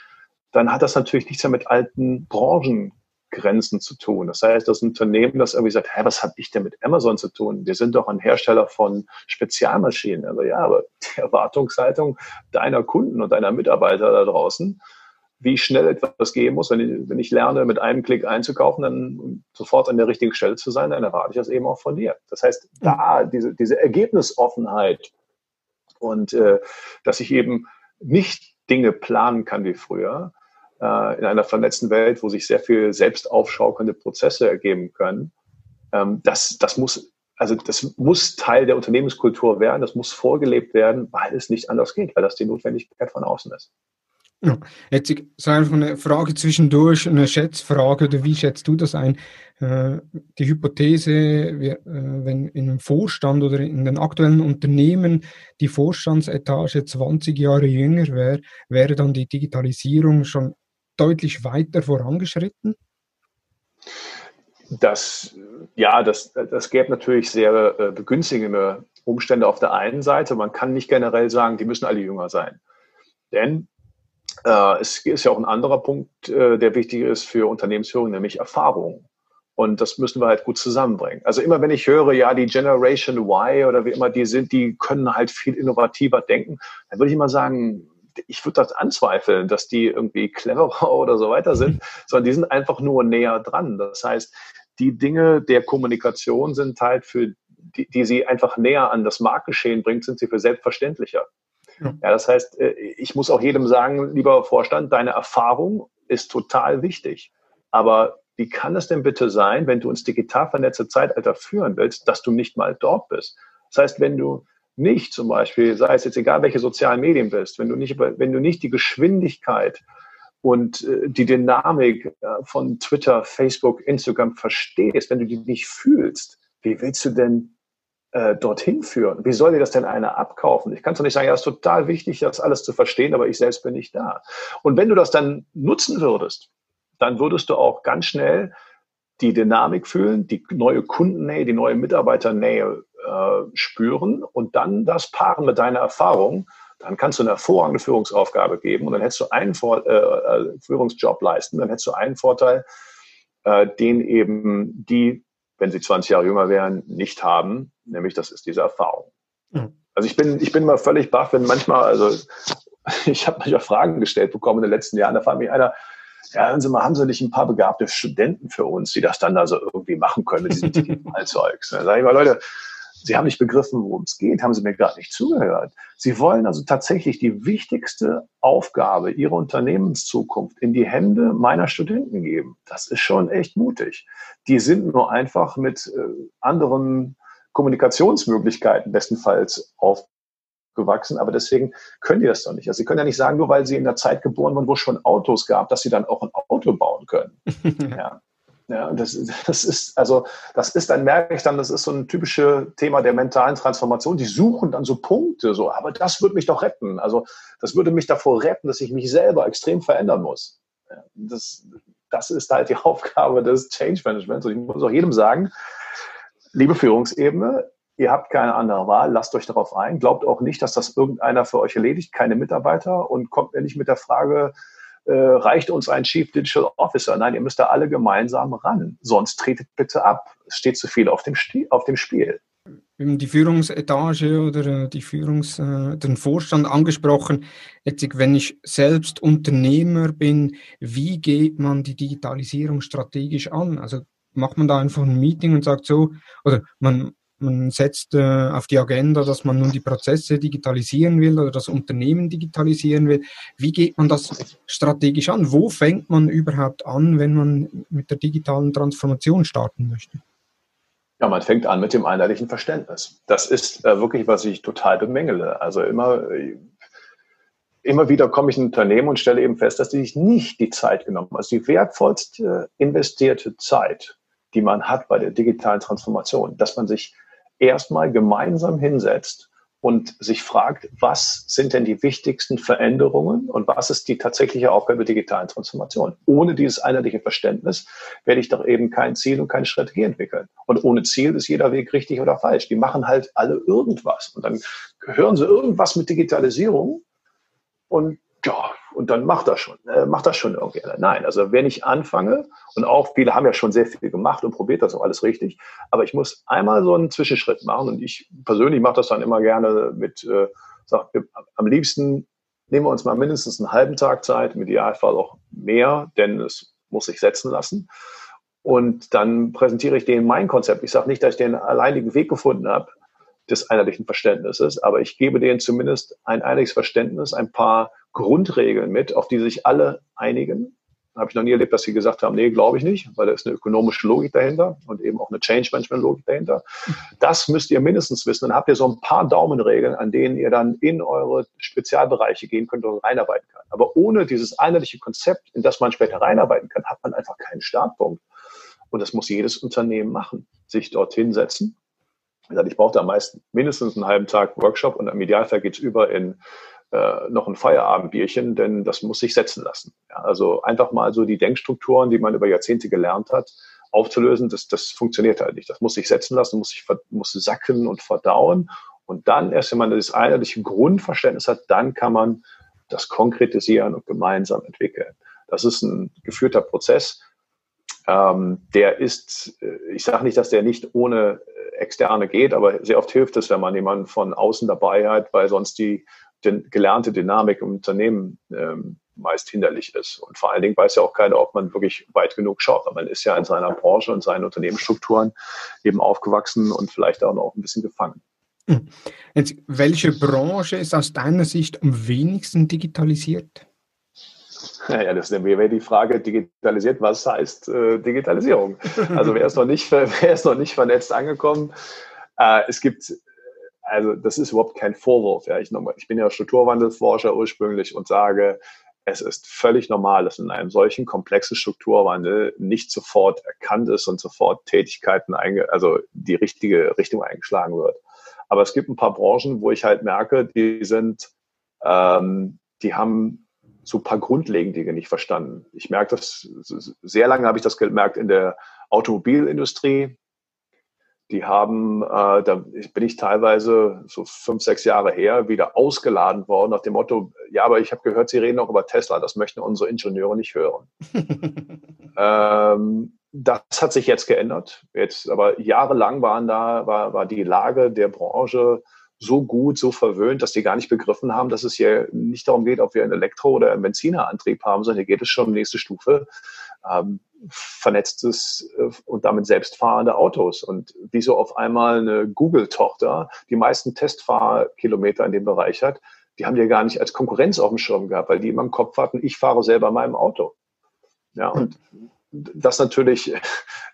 dann hat das natürlich nichts mehr mit alten Branchengrenzen zu tun. Das heißt, das Unternehmen, das irgendwie sagt, hä, was habe ich denn mit Amazon zu tun? Wir sind doch ein Hersteller von Spezialmaschinen. Also ja, aber die Erwartungshaltung deiner Kunden und deiner Mitarbeiter da draußen, wie schnell etwas gehen muss. Wenn ich, wenn ich lerne, mit einem Klick einzukaufen, dann sofort an der richtigen Stelle zu sein, dann erwarte ich das eben auch von dir. Das heißt, da diese, diese Ergebnisoffenheit und äh, dass ich eben nicht Dinge planen kann wie früher, äh, in einer vernetzten Welt, wo sich sehr viel selbst aufschaukelnde Prozesse ergeben können, ähm, das, das muss also das muss Teil der Unternehmenskultur werden, das muss vorgelebt werden, weil es nicht anders geht, weil das die Notwendigkeit von außen ist. Ja, jetzt so einfach eine Frage zwischendurch, eine Schätzfrage, oder wie schätzt du das ein? Äh, die Hypothese, äh, wenn in einem Vorstand oder in den aktuellen Unternehmen die Vorstandsetage 20 Jahre jünger wäre, wäre dann die Digitalisierung schon deutlich weiter vorangeschritten? Das, ja, das, das gäbe natürlich sehr äh, begünstigende Umstände auf der einen Seite. Man kann nicht generell sagen, die müssen alle jünger sein. Denn es ist ja auch ein anderer Punkt, äh, der wichtig ist für Unternehmensführung, nämlich Erfahrung. Und das müssen wir halt gut zusammenbringen. Also immer wenn ich höre, ja, die Generation Y oder wie immer die sind, die können halt viel innovativer denken, dann würde ich immer sagen, ich würde das anzweifeln, dass die irgendwie cleverer oder so weiter sind, sondern die sind einfach nur näher dran. Das heißt, die Dinge der Kommunikation sind halt für die, die sie einfach näher an das Marktgeschehen bringt, sind sie für selbstverständlicher. Ja. ja, das heißt, äh, ich muss auch jedem sagen, lieber Vorstand, deine Erfahrung ist total wichtig. Aber wie kann es denn bitte sein, wenn du ins digital vernetzte Zeitalter führen willst, dass du nicht mal dort bist? Das heißt, wenn du nicht zum Beispiel, sei es jetzt egal, welche sozialen Medien bist, wenn du nicht, wenn du nicht die Geschwindigkeit und äh, die Dynamik äh, von Twitter, Facebook, Instagram verstehst, wenn du die nicht fühlst, wie willst du denn äh, dorthin führen? Wie soll dir das denn einer abkaufen? Ich kann doch nicht sagen, ja, es ist total wichtig, das alles zu verstehen, aber ich selbst bin nicht da. Und wenn du das dann nutzen würdest, dann würdest du auch ganz schnell die Dynamik fühlen, die neue Kundennähe, die neue Mitarbeiternähe äh, spüren und dann das paaren mit deiner Erfahrung, dann kannst du eine hervorragende Führungsaufgabe geben und dann hättest du einen Vor äh, äh, Führungsjob leisten, dann hättest du einen Vorteil, äh, den eben die, wenn sie 20 Jahre jünger wären, nicht haben, nämlich das ist diese Erfahrung. Mhm. Also ich bin, ich bin mal völlig baff, wenn manchmal, also ich habe manchmal Fragen gestellt bekommen in den letzten Jahren, da fragt mich einer, ja, hören Sie mal, haben Sie nicht ein paar begabte Studenten für uns, die das dann da so irgendwie machen können mit diesem Digitalzeugs? Da sage ich mal, Leute, Sie haben nicht begriffen, worum es geht, haben Sie mir gerade nicht zugehört. Sie wollen also tatsächlich die wichtigste Aufgabe Ihrer Unternehmenszukunft in die Hände meiner Studenten geben. Das ist schon echt mutig. Die sind nur einfach mit äh, anderen Kommunikationsmöglichkeiten bestenfalls aufgewachsen, aber deswegen können die das doch nicht. Also sie können ja nicht sagen, nur weil sie in der Zeit geboren wurden, wo es schon Autos gab, dass sie dann auch ein Auto bauen können. ja. Ja, das, das ist, also, das ist, dann merke ich dann, das ist so ein typisches Thema der mentalen Transformation. Die suchen dann so Punkte, so, aber das würde mich doch retten. Also, das würde mich davor retten, dass ich mich selber extrem verändern muss. Ja, das, das ist halt die Aufgabe des Change Managements. Und ich muss auch jedem sagen, liebe Führungsebene, ihr habt keine andere Wahl, lasst euch darauf ein. Glaubt auch nicht, dass das irgendeiner für euch erledigt, keine Mitarbeiter und kommt mir nicht mit der Frage, äh, reicht uns ein Chief Digital Officer. Nein, ihr müsst da alle gemeinsam ran. Sonst tretet bitte ab. Es steht zu viel auf dem, auf dem Spiel. Die Führungsetage oder äh, die Führungs, äh, den Vorstand angesprochen. Jetzt, wenn ich selbst Unternehmer bin, wie geht man die Digitalisierung strategisch an? Also macht man da einfach ein Meeting und sagt so, oder man, man setzt äh, auf die Agenda, dass man nun die Prozesse digitalisieren will oder das Unternehmen digitalisieren will. Wie geht man das strategisch an? Wo fängt man überhaupt an, wenn man mit der digitalen Transformation starten möchte? Ja, man fängt an mit dem einheitlichen Verständnis. Das ist äh, wirklich, was ich total bemängele. Also immer, immer wieder komme ich in ein Unternehmen und stelle eben fest, dass die sich nicht die Zeit genommen haben. Also die wertvollste investierte Zeit, die man hat bei der digitalen Transformation, dass man sich erstmal gemeinsam hinsetzt und sich fragt, was sind denn die wichtigsten Veränderungen und was ist die tatsächliche Aufgabe der digitalen Transformation? Ohne dieses einheitliche Verständnis werde ich doch eben kein Ziel und keine Strategie entwickeln. Und ohne Ziel ist jeder Weg richtig oder falsch. Die machen halt alle irgendwas. Und dann hören sie irgendwas mit Digitalisierung und ja, und dann macht das schon, äh, macht das schon irgendwie. Nein, also wenn ich anfange, und auch viele haben ja schon sehr viel gemacht und probiert das auch alles richtig, aber ich muss einmal so einen Zwischenschritt machen und ich persönlich mache das dann immer gerne mit, äh, sag, am liebsten nehmen wir uns mal mindestens einen halben Tag Zeit, im Idealfall auch mehr, denn es muss sich setzen lassen. Und dann präsentiere ich denen mein Konzept. Ich sage nicht, dass ich den alleinigen Weg gefunden habe des einheitlichen Verständnisses, aber ich gebe denen zumindest ein einheitliches Verständnis, ein paar Grundregeln mit, auf die sich alle einigen. Habe ich noch nie erlebt, dass sie gesagt haben, nee, glaube ich nicht, weil da ist eine ökonomische Logik dahinter und eben auch eine Change Management Logik dahinter. Das müsst ihr mindestens wissen. Dann habt ihr so ein paar Daumenregeln, an denen ihr dann in eure Spezialbereiche gehen könnt und reinarbeiten kann. Aber ohne dieses einheitliche Konzept, in das man später reinarbeiten kann, hat man einfach keinen Startpunkt. Und das muss jedes Unternehmen machen. Sich dort hinsetzen. Ich brauche da meist mindestens einen halben Tag Workshop und im Idealfall geht es über in äh, noch ein Feierabendbierchen, denn das muss sich setzen lassen. Ja, also einfach mal so die Denkstrukturen, die man über Jahrzehnte gelernt hat, aufzulösen, das, das funktioniert halt nicht. Das muss sich setzen lassen, muss sich muss sacken und verdauen. Und dann erst, wenn man das einheitliche Grundverständnis hat, dann kann man das konkretisieren und gemeinsam entwickeln. Das ist ein geführter Prozess. Ähm, der ist, äh, ich sage nicht, dass der nicht ohne äh, Externe geht, aber sehr oft hilft es, wenn man jemanden von außen dabei hat, weil sonst die gelernte Dynamik im Unternehmen ähm, meist hinderlich ist. Und vor allen Dingen weiß ja auch keiner, ob man wirklich weit genug schaut. Aber man ist ja in seiner Branche und seinen Unternehmensstrukturen eben aufgewachsen und vielleicht auch noch ein bisschen gefangen. Hm. Jetzt, welche Branche ist aus deiner Sicht am wenigsten digitalisiert? Naja, das ist wäre die Frage, digitalisiert, was heißt äh, Digitalisierung? Also wer ist noch nicht, wer ist noch nicht vernetzt angekommen? Äh, es gibt also das ist überhaupt kein Vorwurf. Ja. Ich, ich bin ja Strukturwandelsforscher ursprünglich und sage, es ist völlig normal, dass in einem solchen komplexen Strukturwandel nicht sofort erkannt ist und sofort Tätigkeiten, also die richtige Richtung eingeschlagen wird. Aber es gibt ein paar Branchen, wo ich halt merke, die sind, ähm, die haben so ein paar grundlegende Dinge nicht verstanden. Ich merke das, sehr lange habe ich das gemerkt in der Automobilindustrie, die haben, äh, da bin ich teilweise so fünf, sechs Jahre her wieder ausgeladen worden nach dem Motto, ja, aber ich habe gehört, Sie reden auch über Tesla, das möchten unsere Ingenieure nicht hören. ähm, das hat sich jetzt geändert. Jetzt, aber jahrelang waren da, war, war die Lage der Branche so gut, so verwöhnt, dass die gar nicht begriffen haben, dass es hier nicht darum geht, ob wir einen Elektro- oder einen Benzinerantrieb haben, sondern hier geht es schon um die nächste Stufe. Ähm, vernetztes äh, und damit selbstfahrende Autos. Und wieso auf einmal eine Google-Tochter die meisten Testfahrkilometer in dem Bereich hat, die haben die ja gar nicht als Konkurrenz auf dem Schirm gehabt, weil die immer im Kopf hatten, ich fahre selber meinem Auto. Ja, und das natürlich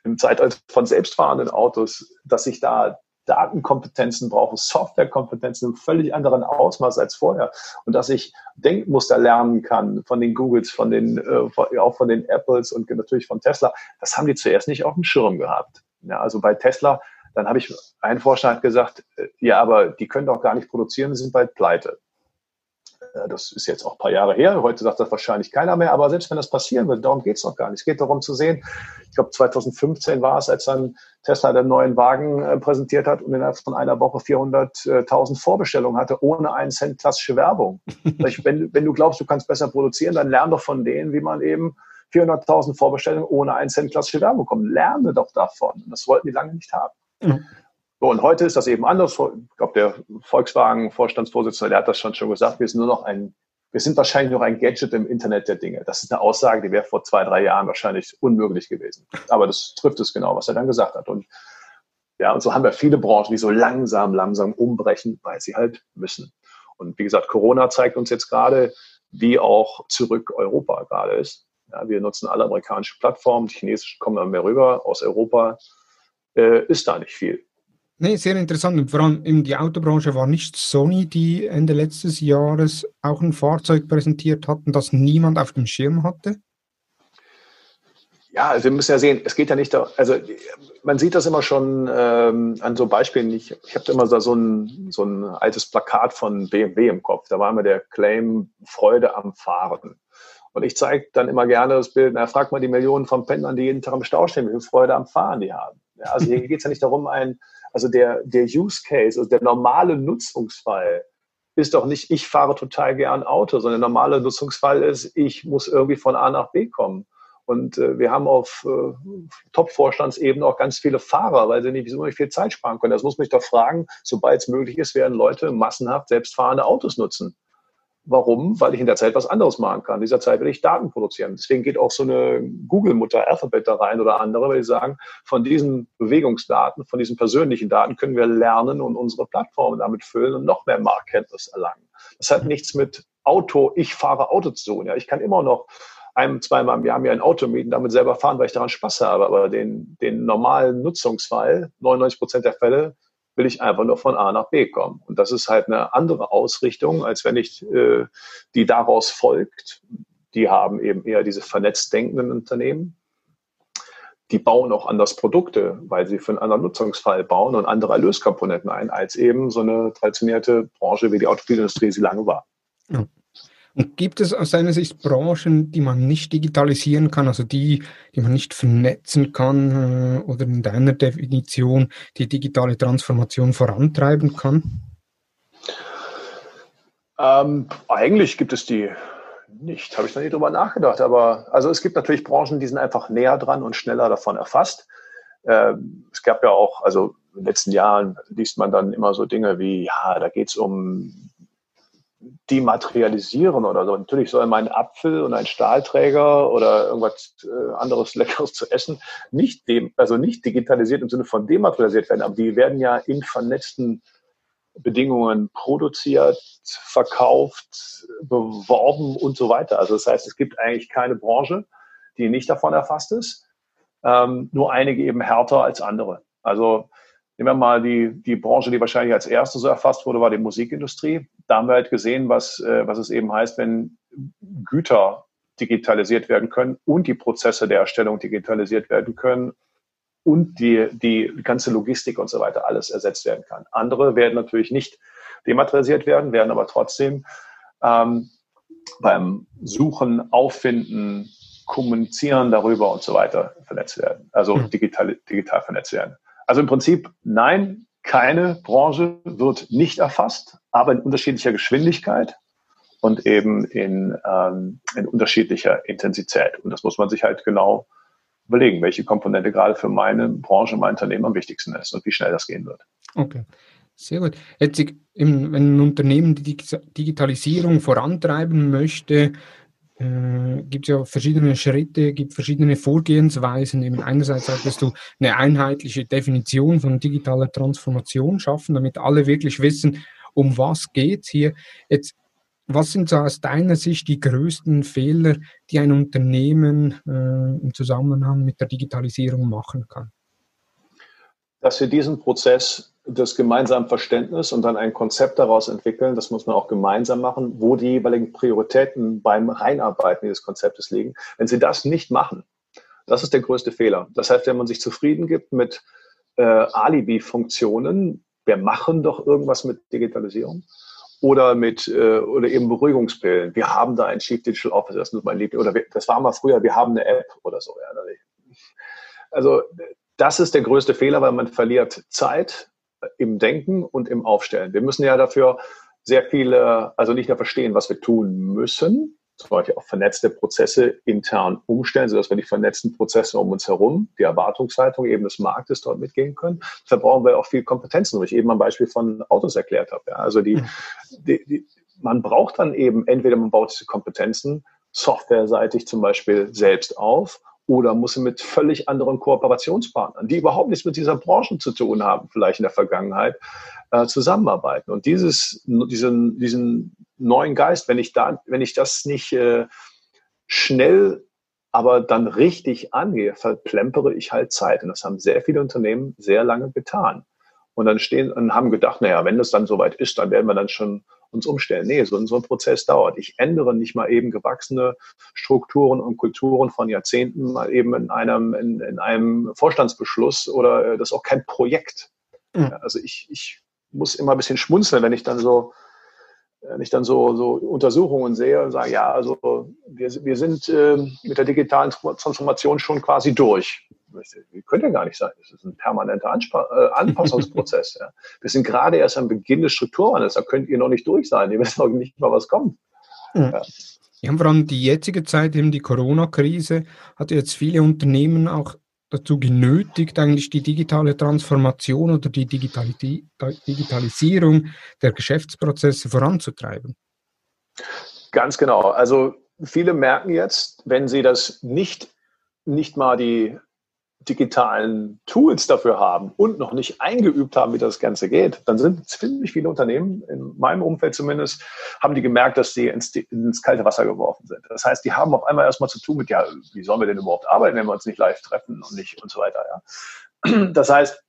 im Zeitalter von selbstfahrenden Autos, dass sich da Datenkompetenzen brauche, Softwarekompetenzen im völlig anderen Ausmaß als vorher. Und dass ich Denkmuster lernen kann von den Googles, von den, äh, auch von den Apples und natürlich von Tesla, das haben die zuerst nicht auf dem Schirm gehabt. Ja, also bei Tesla, dann habe ich, ein Forscher hat gesagt, äh, ja, aber die können doch gar nicht produzieren, sind bald pleite. Das ist jetzt auch ein paar Jahre her. Heute sagt das wahrscheinlich keiner mehr. Aber selbst wenn das passieren wird, darum geht es noch gar nicht. Es geht darum zu sehen, ich glaube 2015 war es, als dann Tesla den neuen Wagen äh, präsentiert hat und innerhalb von einer Woche 400.000 Vorbestellungen hatte, ohne einen Cent klassische Werbung. wenn, wenn du glaubst, du kannst besser produzieren, dann lern doch von denen, wie man eben 400.000 Vorbestellungen ohne einen Cent klassische Werbung bekommt. Lerne doch davon. Das wollten die lange nicht haben. Mhm. Und heute ist das eben anders. Ich glaube, der Volkswagen-Vorstandsvorsitzende, der hat das schon schon gesagt, wir sind nur noch ein, wir sind wahrscheinlich noch ein Gadget im Internet der Dinge. Das ist eine Aussage, die wäre vor zwei, drei Jahren wahrscheinlich unmöglich gewesen. Aber das trifft es genau, was er dann gesagt hat. Und ja, und so haben wir viele Branchen, die so langsam, langsam umbrechen, weil sie halt müssen. Und wie gesagt, Corona zeigt uns jetzt gerade, wie auch zurück Europa gerade ist. Ja, wir nutzen alle amerikanische Plattformen, die chinesischen kommen dann mehr rüber. Aus Europa äh, ist da nicht viel. Nee, sehr interessant. Und vor allem in die Autobranche war nicht Sony, die Ende letztes Jahres auch ein Fahrzeug präsentiert hatten, das niemand auf dem Schirm hatte? Ja, also wir müssen ja sehen, es geht ja nicht, also man sieht das immer schon ähm, an so Beispielen. Ich, ich habe immer so ein, so ein altes Plakat von BMW im Kopf. Da war immer der Claim Freude am Fahren. Und ich zeige dann immer gerne das Bild, na, frag mal die Millionen von Pendlern, die jeden Tag im Stau stehen, wie viel Freude am Fahren die haben. Ja, also hier geht es ja nicht darum, ein, also der, der Use Case, also der normale Nutzungsfall ist doch nicht, ich fahre total gern Auto, sondern der normale Nutzungsfall ist, ich muss irgendwie von A nach B kommen. Und äh, wir haben auf äh, Top-Vorstandsebene auch ganz viele Fahrer, weil sie nicht so viel Zeit sparen können. Das muss mich doch fragen, sobald es möglich ist, werden Leute massenhaft selbstfahrende Autos nutzen. Warum? Weil ich in der Zeit was anderes machen kann. In dieser Zeit will ich Daten produzieren. Deswegen geht auch so eine Google-Mutter Alphabet da rein oder andere, weil sie sagen, von diesen Bewegungsdaten, von diesen persönlichen Daten können wir lernen und unsere Plattformen damit füllen und noch mehr Marktkenntnis erlangen. Das hat nichts mit Auto, ich fahre Auto zu tun. Ja, ich kann immer noch ein, zweimal im Jahr mir ein Auto mieten, damit selber fahren, weil ich daran Spaß habe. Aber den, den normalen Nutzungsfall, 99 Prozent der Fälle, will ich einfach nur von A nach B kommen. Und das ist halt eine andere Ausrichtung, als wenn ich, äh, die daraus folgt. Die haben eben eher diese vernetzt denkenden Unternehmen. Die bauen auch anders Produkte, weil sie für einen anderen Nutzungsfall bauen und andere Erlöskomponenten ein, als eben so eine traditionierte Branche wie die Automobilindustrie sie lange war. Ja. Und gibt es aus seiner Sicht Branchen, die man nicht digitalisieren kann, also die, die man nicht vernetzen kann äh, oder in deiner Definition die digitale Transformation vorantreiben kann? Ähm, eigentlich gibt es die nicht, habe ich noch nie drüber nachgedacht. Aber also es gibt natürlich Branchen, die sind einfach näher dran und schneller davon erfasst. Ähm, es gab ja auch, also in den letzten Jahren liest man dann immer so Dinge wie, ja, da geht es um dematerialisieren oder so. Natürlich soll mein Apfel und ein Stahlträger oder irgendwas äh, anderes Leckeres zu essen nicht dem, also nicht digitalisiert im Sinne von dematerialisiert werden, aber die werden ja in vernetzten Bedingungen produziert, verkauft, beworben und so weiter. Also das heißt, es gibt eigentlich keine Branche, die nicht davon erfasst ist. Ähm, nur einige eben härter als andere. Also Nehmen wir mal die, die Branche, die wahrscheinlich als erste so erfasst wurde, war die Musikindustrie. Da haben wir halt gesehen, was, äh, was es eben heißt, wenn Güter digitalisiert werden können und die Prozesse der Erstellung digitalisiert werden können und die, die ganze Logistik und so weiter alles ersetzt werden kann. Andere werden natürlich nicht dematerialisiert werden, werden aber trotzdem ähm, beim Suchen, Auffinden, Kommunizieren darüber und so weiter vernetzt werden, also hm. digital, digital vernetzt werden. Also im Prinzip nein, keine Branche wird nicht erfasst, aber in unterschiedlicher Geschwindigkeit und eben in, ähm, in unterschiedlicher Intensität. Und das muss man sich halt genau überlegen, welche Komponente gerade für meine Branche, mein Unternehmen am wichtigsten ist und wie schnell das gehen wird. Okay. Sehr gut. Jetzt, wenn ein Unternehmen die Digitalisierung vorantreiben möchte, äh, gibt ja verschiedene Schritte, gibt verschiedene Vorgehensweisen. Eben einerseits solltest du eine einheitliche Definition von digitaler Transformation schaffen, damit alle wirklich wissen, um was geht hier. Jetzt, was sind so aus deiner Sicht die größten Fehler, die ein Unternehmen äh, im Zusammenhang mit der Digitalisierung machen kann? Dass wir diesen Prozess des gemeinsamen Verständnis und dann ein Konzept daraus entwickeln. Das muss man auch gemeinsam machen, wo die jeweiligen Prioritäten beim Reinarbeiten dieses Konzeptes liegen. Wenn Sie das nicht machen, das ist der größte Fehler. Das heißt, wenn man sich zufrieden gibt mit äh, Alibi-Funktionen, wir machen doch irgendwas mit Digitalisierung oder mit äh, oder eben Beruhigungspillen. Wir haben da ein Chief Digital Officer, das ist mein Liebling. Oder wir, das war mal früher, wir haben eine App oder so. Ja. Also das ist der größte Fehler, weil man verliert Zeit, im Denken und im Aufstellen. Wir müssen ja dafür sehr viele, also nicht nur verstehen, was wir tun müssen, zum Beispiel auch vernetzte Prozesse intern umstellen, sodass wir die vernetzten Prozesse um uns herum, die Erwartungshaltung eben des Marktes dort mitgehen können. Da brauchen wir auch viel Kompetenzen, wie ich eben am Beispiel von Autos erklärt habe. Ja, also die, die, die, man braucht dann eben, entweder man baut diese Kompetenzen softwareseitig zum Beispiel selbst auf oder muss mit völlig anderen Kooperationspartnern, die überhaupt nichts mit dieser Branche zu tun haben, vielleicht in der Vergangenheit, äh, zusammenarbeiten. Und dieses, diesen, diesen neuen Geist, wenn ich da, wenn ich das nicht äh, schnell, aber dann richtig angehe, verplempere ich halt Zeit. Und das haben sehr viele Unternehmen sehr lange getan. Und dann stehen und haben gedacht, naja, wenn das dann soweit ist, dann werden wir dann schon uns umstellen. Nee, so, so ein Prozess dauert. Ich ändere nicht mal eben gewachsene Strukturen und Kulturen von Jahrzehnten mal eben in einem, in, in einem Vorstandsbeschluss oder äh, das ist auch kein Projekt. Mhm. Also ich, ich muss immer ein bisschen schmunzeln, wenn ich dann so, wenn ich dann so, so Untersuchungen sehe und sage, ja, also wir, wir sind äh, mit der digitalen Transformation schon quasi durch. Das könnte ja gar nicht sein. Das ist ein permanenter Anspa äh, Anpassungsprozess. ja. Wir sind gerade erst am Beginn des Strukturwandels. Da könnt ihr noch nicht durch sein. Ihr wisst noch nicht mal, was kommt. Mhm. Ja. Ja, vor allem die jetzige Zeit, eben die Corona-Krise, hat jetzt viele Unternehmen auch dazu genötigt, eigentlich die digitale Transformation oder die Digitalisierung der Geschäftsprozesse voranzutreiben. Ganz genau. Also viele merken jetzt, wenn sie das nicht, nicht mal die digitalen Tools dafür haben und noch nicht eingeübt haben, wie das Ganze geht, dann sind ziemlich viele Unternehmen, in meinem Umfeld zumindest, haben die gemerkt, dass sie ins, ins kalte Wasser geworfen sind. Das heißt, die haben auf einmal erstmal zu tun mit, ja, wie sollen wir denn überhaupt arbeiten, wenn wir uns nicht live treffen und nicht und so weiter. Ja. Das heißt,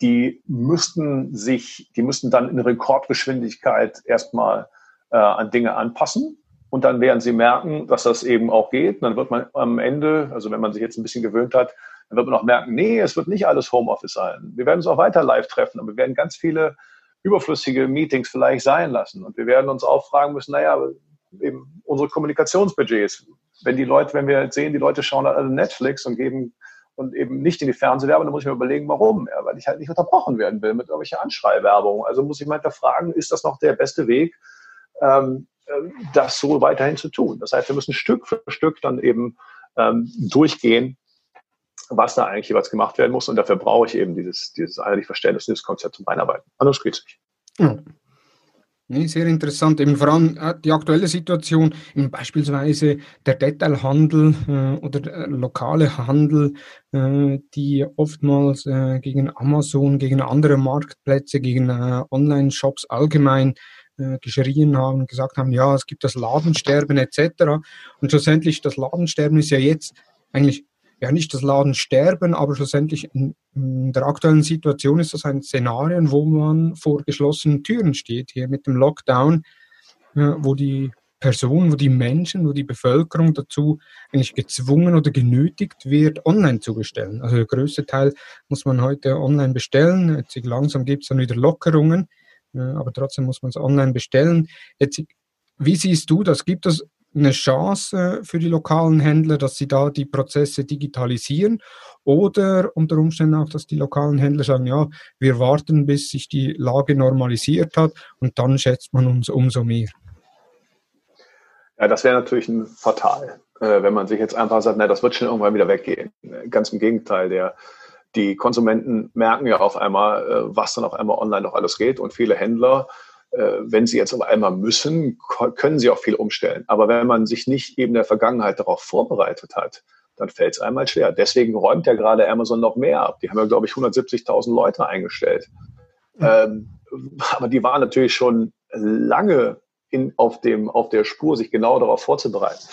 die müssten sich, die müssten dann in Rekordgeschwindigkeit erstmal äh, an Dinge anpassen und dann werden sie merken, dass das eben auch geht. Und dann wird man am Ende, also wenn man sich jetzt ein bisschen gewöhnt hat, dann wird man auch merken, nee, es wird nicht alles Homeoffice sein. Wir werden uns auch weiter live treffen, aber wir werden ganz viele überflüssige Meetings vielleicht sein lassen. Und wir werden uns auch fragen müssen, naja, eben unsere Kommunikationsbudgets. Wenn die Leute, wenn wir sehen, die Leute schauen alle Netflix und geben und eben nicht in die Fernsehwerbung, dann muss ich mir überlegen, warum. Ja, weil ich halt nicht unterbrochen werden will mit irgendwelcher Anschreiwerbung. Also muss ich mal hinterfragen, ist das noch der beste Weg? Ähm, äh, das so weiterhin zu tun. Das heißt, wir müssen Stück für Stück dann eben ähm, durchgehen, was da eigentlich jeweils gemacht werden muss. Und dafür brauche ich eben dieses, dieses einheitliche Verständnis, dieses Konzept zum Einarbeiten. Anders geht es nicht. Ja. Nee, sehr interessant. Eben vor allem äh, die aktuelle Situation, beispielsweise der Detailhandel äh, oder der lokale Handel, äh, die oftmals äh, gegen Amazon, gegen andere Marktplätze, gegen äh, Online-Shops allgemein äh, geschrien haben, gesagt haben, ja, es gibt das Ladensterben etc. Und schlussendlich, das Ladensterben ist ja jetzt eigentlich ja nicht das Ladensterben, aber schlussendlich in, in, der aktuellen Situation ist das ein Szenario, wo man vor geschlossenen Türen steht, hier mit dem Lockdown, äh, wo die Personen, wo die Menschen, wo die Bevölkerung dazu eigentlich gezwungen oder genötigt wird, online zu bestellen. Also der größte Teil muss man heute online bestellen. Jetzt langsam gibt es dann wieder Lockerungen aber trotzdem muss man es online bestellen. Jetzt, wie siehst du das? Gibt es eine Chance für die lokalen Händler, dass sie da die Prozesse digitalisieren oder unter Umständen auch, dass die lokalen Händler sagen, ja, wir warten, bis sich die Lage normalisiert hat und dann schätzt man uns umso mehr. Ja, das wäre natürlich ein fatal, äh, wenn man sich jetzt einfach sagt, na, das wird schon irgendwann wieder weggehen. Ganz im Gegenteil, der, die Konsumenten merken ja auf einmal, äh, was dann auf einmal online noch alles geht und viele Händler äh, wenn sie jetzt auf einmal müssen, können sie auch viel umstellen. Aber wenn man sich nicht eben in der Vergangenheit darauf vorbereitet hat, dann fällt es einmal schwer. Deswegen räumt ja gerade Amazon noch mehr ab. Die haben ja, glaube ich, 170.000 Leute eingestellt. Mhm. Ähm, aber die waren natürlich schon lange in, auf, dem, auf der Spur, sich genau darauf vorzubereiten.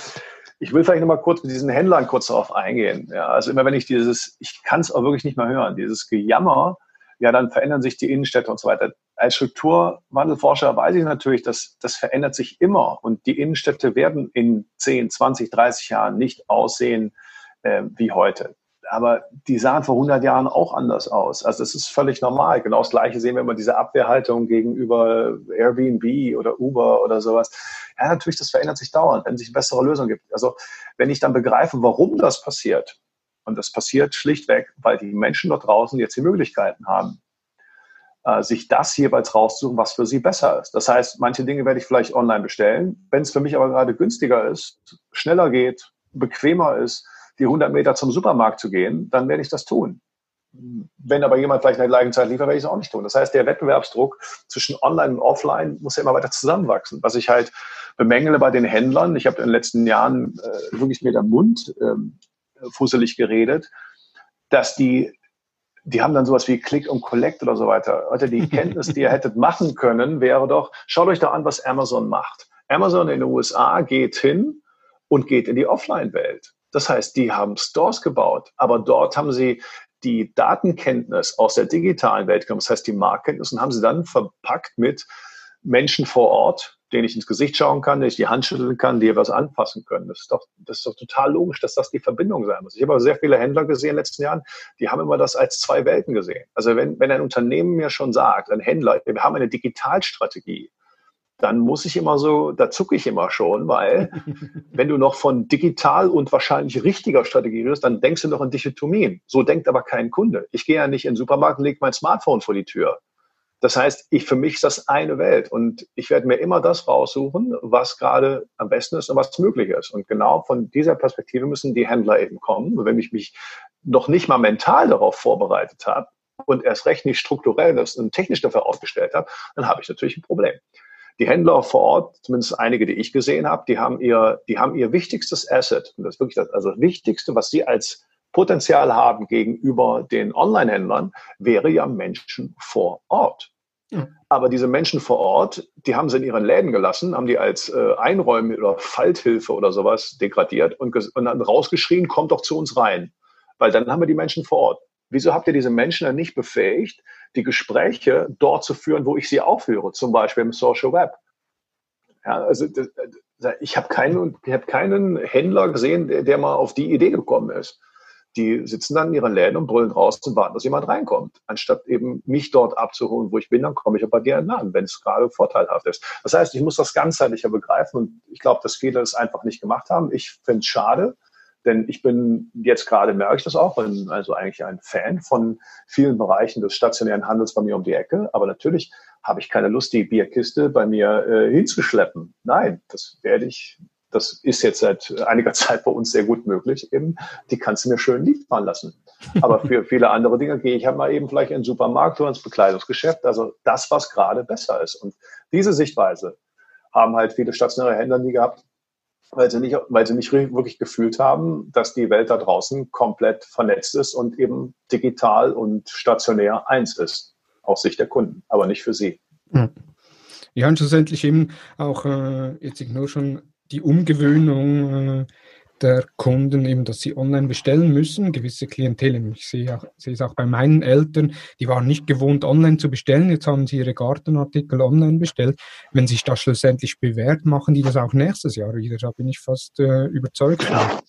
Ich will vielleicht nochmal kurz mit diesen Händlern kurz darauf eingehen. Ja, also immer wenn ich dieses, ich kann es auch wirklich nicht mehr hören, dieses Gejammer, ja, dann verändern sich die Innenstädte und so weiter. Als Strukturwandelforscher weiß ich natürlich, dass das verändert sich immer und die Innenstädte werden in 10, 20, 30 Jahren nicht aussehen äh, wie heute. Aber die sahen vor 100 Jahren auch anders aus. Also das ist völlig normal. Genau das Gleiche sehen wir immer diese Abwehrhaltung gegenüber Airbnb oder Uber oder sowas. Ja, natürlich, das verändert sich dauernd, wenn es sich bessere Lösungen gibt. Also wenn ich dann begreife, warum das passiert, und das passiert schlichtweg, weil die Menschen dort draußen jetzt die Möglichkeiten haben, äh, sich das jeweils rauszusuchen, was für sie besser ist. Das heißt, manche Dinge werde ich vielleicht online bestellen. Wenn es für mich aber gerade günstiger ist, schneller geht, bequemer ist, die 100 Meter zum Supermarkt zu gehen, dann werde ich das tun. Wenn aber jemand vielleicht in der gleichen Zeit liefert, werde ich es auch nicht tun. Das heißt, der Wettbewerbsdruck zwischen Online und Offline muss ja immer weiter zusammenwachsen. Was ich halt bemängele bei den Händlern, ich habe in den letzten Jahren äh, wirklich mir der Mund ähm, fusselig geredet, dass die, die haben dann sowas wie Click und Collect oder so weiter. Heute die Kenntnis, die ihr hättet machen können, wäre doch, schaut euch da an, was Amazon macht. Amazon in den USA geht hin und geht in die Offline-Welt. Das heißt, die haben Stores gebaut, aber dort haben sie die Datenkenntnis aus der digitalen Welt genommen, das heißt die Marktkenntnis, und haben sie dann verpackt mit Menschen vor Ort, denen ich ins Gesicht schauen kann, denen ich die Hand schütteln kann, die etwas anfassen können. Das ist doch, das ist doch total logisch, dass das die Verbindung sein muss. Ich habe aber sehr viele Händler gesehen in den letzten Jahren, die haben immer das als zwei Welten gesehen. Also wenn, wenn ein Unternehmen mir schon sagt, ein Händler, wir haben eine Digitalstrategie, dann muss ich immer so, da zucke ich immer schon, weil wenn du noch von digital und wahrscheinlich richtiger Strategie redest, dann denkst du noch an Dichotomien. So denkt aber kein Kunde. Ich gehe ja nicht in den Supermarkt und lege mein Smartphone vor die Tür. Das heißt, ich, für mich ist das eine Welt und ich werde mir immer das raussuchen, was gerade am besten ist und was möglich ist. Und genau von dieser Perspektive müssen die Händler eben kommen. Und wenn ich mich noch nicht mal mental darauf vorbereitet habe und erst recht nicht strukturell und technisch dafür aufgestellt habe, dann habe ich natürlich ein Problem. Die Händler vor Ort, zumindest einige, die ich gesehen habe, die haben ihr, die haben ihr wichtigstes Asset, und das ist wirklich das, also das Wichtigste, was sie als Potenzial haben gegenüber den Online-Händlern, wäre ja Menschen vor Ort. Aber diese Menschen vor Ort, die haben sie in ihren Läden gelassen, haben die als äh, Einräume oder Falthilfe oder sowas degradiert und, und dann rausgeschrien, kommt doch zu uns rein. Weil dann haben wir die Menschen vor Ort. Wieso habt ihr diese Menschen dann nicht befähigt, die Gespräche dort zu führen, wo ich sie auch führe, zum Beispiel im Social Web? Ja, also ich habe keinen, hab keinen Händler gesehen, der, der mal auf die Idee gekommen ist die sitzen dann in ihren Läden und brüllen raus und warten, dass jemand reinkommt. Anstatt eben mich dort abzuholen, wo ich bin, dann komme ich bei dir an, wenn es gerade vorteilhaft ist. Das heißt, ich muss das ganzheitlicher begreifen und ich glaube, dass viele das einfach nicht gemacht haben. Ich finde es schade, denn ich bin jetzt gerade, merke ich das auch, bin also eigentlich ein Fan von vielen Bereichen des stationären Handels bei mir um die Ecke. Aber natürlich habe ich keine Lust, die Bierkiste bei mir äh, hinzuschleppen. Nein, das werde ich das ist jetzt seit einiger Zeit bei uns sehr gut möglich, eben, die kannst du mir schön liefern lassen. Aber für viele andere Dinge gehe ich halt mal eben vielleicht in den Supermarkt oder ins Bekleidungsgeschäft. Also das, was gerade besser ist. Und diese Sichtweise haben halt viele stationäre Händler nie gehabt, weil sie nicht, weil sie nicht wirklich gefühlt haben, dass die Welt da draußen komplett vernetzt ist und eben digital und stationär eins ist, aus Sicht der Kunden, aber nicht für sie. Ja, und schlussendlich eben auch äh, jetzt nur schon die Umgewöhnung äh, der Kunden, eben, dass sie online bestellen müssen. Gewisse Klientel, ich sehe, auch, sehe es auch bei meinen Eltern, die waren nicht gewohnt, online zu bestellen. Jetzt haben sie ihre Gartenartikel online bestellt. Wenn sich das schlussendlich bewährt, machen die das auch nächstes Jahr wieder. Da bin ich fast äh, überzeugt. Genau.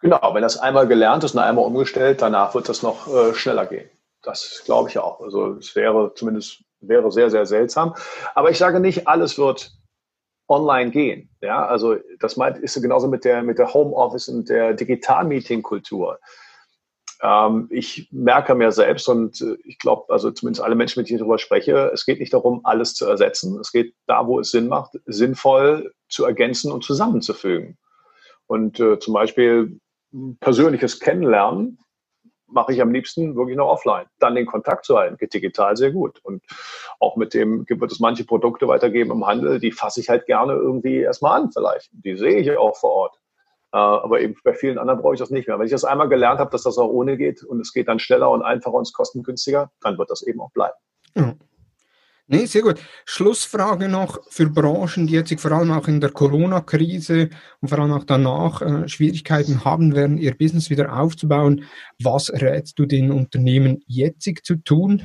genau, wenn das einmal gelernt ist und einmal umgestellt, danach wird das noch äh, schneller gehen. Das glaube ich auch. Also es wäre zumindest wäre sehr, sehr seltsam. Aber ich sage nicht, alles wird online gehen. Ja, also das meint, ist genauso mit der, mit der Homeoffice und der Digital-Meeting-Kultur. Ähm, ich merke mir selbst und äh, ich glaube, also zumindest alle Menschen, mit denen ich darüber spreche, es geht nicht darum, alles zu ersetzen. Es geht da, wo es Sinn macht, sinnvoll zu ergänzen und zusammenzufügen. Und äh, zum Beispiel persönliches Kennenlernen mache ich am liebsten wirklich noch offline. Dann den Kontakt zu halten, geht digital sehr gut. Und auch mit dem wird es manche Produkte weitergeben im Handel, die fasse ich halt gerne irgendwie erstmal an vielleicht. Die sehe ich auch vor Ort. Äh, aber eben bei vielen anderen brauche ich das nicht mehr. Wenn ich das einmal gelernt habe, dass das auch ohne geht und es geht dann schneller und einfacher und kostengünstiger, dann wird das eben auch bleiben. Ja. Nee, sehr gut. Schlussfrage noch für Branchen, die jetzt vor allem auch in der Corona-Krise und vor allem auch danach äh, Schwierigkeiten haben werden, ihr Business wieder aufzubauen. Was rätst du den Unternehmen jetzt zu tun?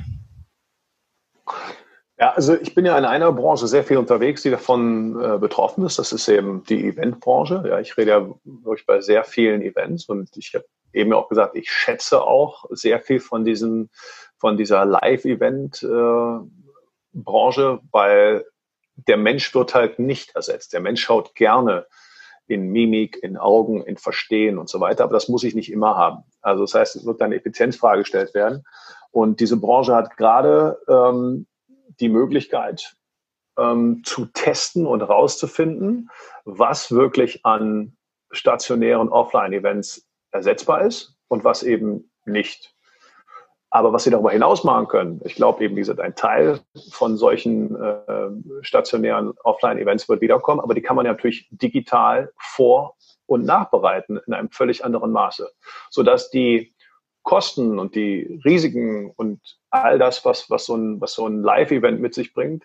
Ja, also ich bin ja in einer Branche sehr viel unterwegs, die davon äh, betroffen ist. Das ist eben die Eventbranche. Ja, ich rede ja wirklich bei sehr vielen Events und ich habe eben auch gesagt, ich schätze auch sehr viel von diesem, von dieser Live-Event. Äh, Branche, weil der Mensch wird halt nicht ersetzt. Der Mensch schaut gerne in Mimik, in Augen, in Verstehen und so weiter, aber das muss ich nicht immer haben. Also das heißt, es wird eine Effizienzfrage gestellt werden. Und diese Branche hat gerade ähm, die Möglichkeit ähm, zu testen und herauszufinden, was wirklich an stationären Offline-Events ersetzbar ist und was eben nicht. Aber was sie darüber hinaus machen können, ich glaube eben, wie gesagt, ein Teil von solchen äh, stationären Offline-Events wird wiederkommen, aber die kann man ja natürlich digital vor- und nachbereiten in einem völlig anderen Maße, sodass die Kosten und die Risiken und all das, was, was so ein, so ein Live-Event mit sich bringt,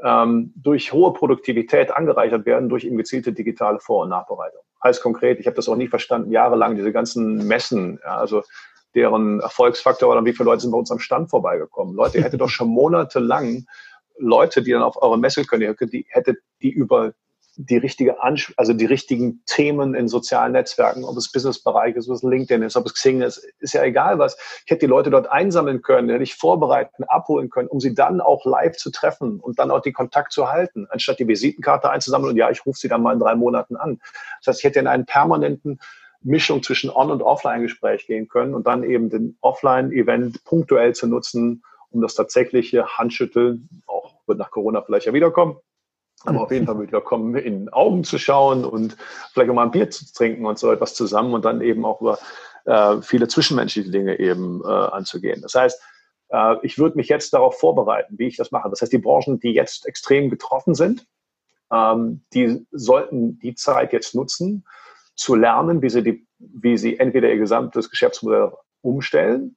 ähm, durch hohe Produktivität angereichert werden durch eben gezielte digitale Vor- und Nachbereitung. Heißt konkret, ich habe das auch nie verstanden, jahrelang diese ganzen Messen, ja, also deren Erfolgsfaktor war dann, wie viele Leute sind bei uns am Stand vorbeigekommen. Leute, ihr hättet doch schon monatelang Leute, die dann auf eure Messe können, die, hättet die über die richtige Ansch also die richtigen Themen in sozialen Netzwerken, ob es Businessbereich ist, ob es LinkedIn ist, ob es Xing ist, ist ja egal was. Ich hätte die Leute dort einsammeln können, hätte ich vorbereiten, abholen können, um sie dann auch live zu treffen und dann auch den Kontakt zu halten, anstatt die Visitenkarte einzusammeln und ja, ich rufe sie dann mal in drei Monaten an. Das heißt, ich hätte in einen permanenten Mischung zwischen On- und Offline-Gespräch gehen können und dann eben den Offline-Event punktuell zu nutzen, um das tatsächliche Handschütteln, auch wird nach Corona vielleicht ja wiederkommen, aber auf jeden Fall wieder kommen, in Augen zu schauen und vielleicht auch mal ein Bier zu trinken und so etwas zusammen und dann eben auch über äh, viele zwischenmenschliche Dinge eben äh, anzugehen. Das heißt, äh, ich würde mich jetzt darauf vorbereiten, wie ich das mache. Das heißt, die Branchen, die jetzt extrem getroffen sind, ähm, die sollten die Zeit jetzt nutzen, zu lernen, wie sie, die, wie sie entweder ihr gesamtes Geschäftsmodell umstellen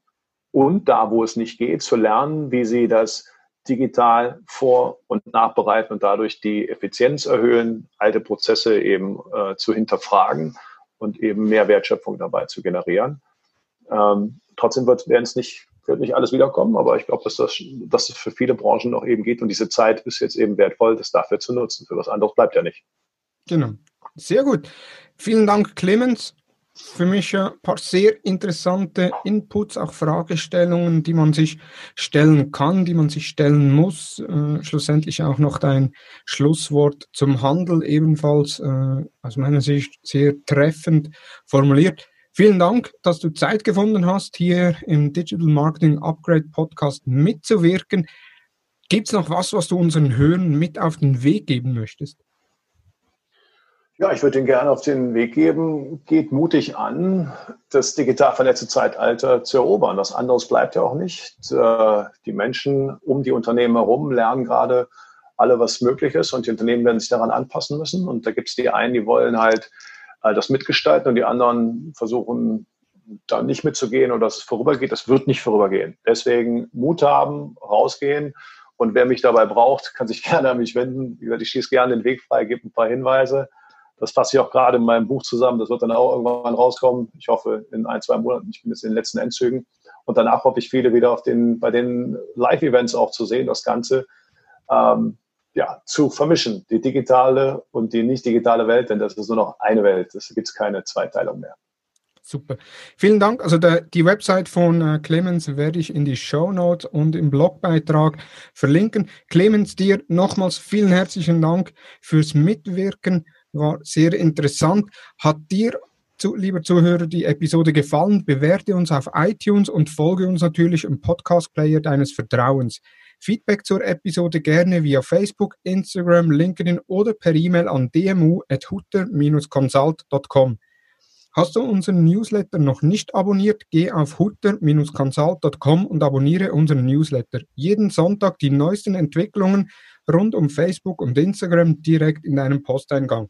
und da, wo es nicht geht, zu lernen, wie sie das digital vor- und nachbereiten und dadurch die Effizienz erhöhen, alte Prozesse eben äh, zu hinterfragen und eben mehr Wertschöpfung dabei zu generieren. Ähm, trotzdem wird es nicht, nicht alles wiederkommen, aber ich glaube, dass das, dass es für viele Branchen noch eben geht und diese Zeit ist jetzt eben wertvoll, das dafür zu nutzen. Für was anderes bleibt ja nicht. Genau. Sehr gut. Vielen Dank, Clemens. Für mich ein paar sehr interessante Inputs, auch Fragestellungen, die man sich stellen kann, die man sich stellen muss. Äh, schlussendlich auch noch dein Schlusswort zum Handel, ebenfalls äh, aus meiner Sicht sehr treffend formuliert. Vielen Dank, dass du Zeit gefunden hast, hier im Digital Marketing Upgrade Podcast mitzuwirken. Gibt es noch was, was du unseren Hörern mit auf den Weg geben möchtest? Ja, ich würde Ihnen gerne auf den Weg geben, geht mutig an, das digital vernetzte Zeitalter zu erobern. Was anderes bleibt ja auch nicht. Äh, die Menschen um die Unternehmen herum lernen gerade alle, was möglich ist und die Unternehmen werden sich daran anpassen müssen. Und da gibt es die einen, die wollen halt das mitgestalten und die anderen versuchen da nicht mitzugehen oder dass es vorübergeht. Das wird nicht vorübergehen. Deswegen Mut haben, rausgehen. Und wer mich dabei braucht, kann sich gerne an mich wenden. Ich schieße gerne den Weg frei, gebe ein paar Hinweise. Das fasse ich auch gerade in meinem Buch zusammen. Das wird dann auch irgendwann rauskommen. Ich hoffe, in ein, zwei Monaten. Ich bin jetzt in den letzten Endzügen. Und danach hoffe ich, viele wieder auf den, bei den Live-Events auch zu sehen, das Ganze ähm, ja, zu vermischen. Die digitale und die nicht digitale Welt, denn das ist nur noch eine Welt. Es gibt keine Zweiteilung mehr. Super. Vielen Dank. Also der, die Website von äh, Clemens werde ich in die Show Notes und im Blogbeitrag verlinken. Clemens, dir nochmals vielen herzlichen Dank fürs Mitwirken. War sehr interessant. Hat dir, zu, lieber Zuhörer, die Episode gefallen? Bewerte uns auf iTunes und folge uns natürlich im Podcast-Player deines Vertrauens. Feedback zur Episode gerne via Facebook, Instagram, LinkedIn oder per E-Mail an dmu.hutter-consult.com. Hast du unseren Newsletter noch nicht abonniert, geh auf hutter-consult.com und abonniere unseren Newsletter. Jeden Sonntag die neuesten Entwicklungen rund um Facebook und Instagram direkt in deinem Posteingang.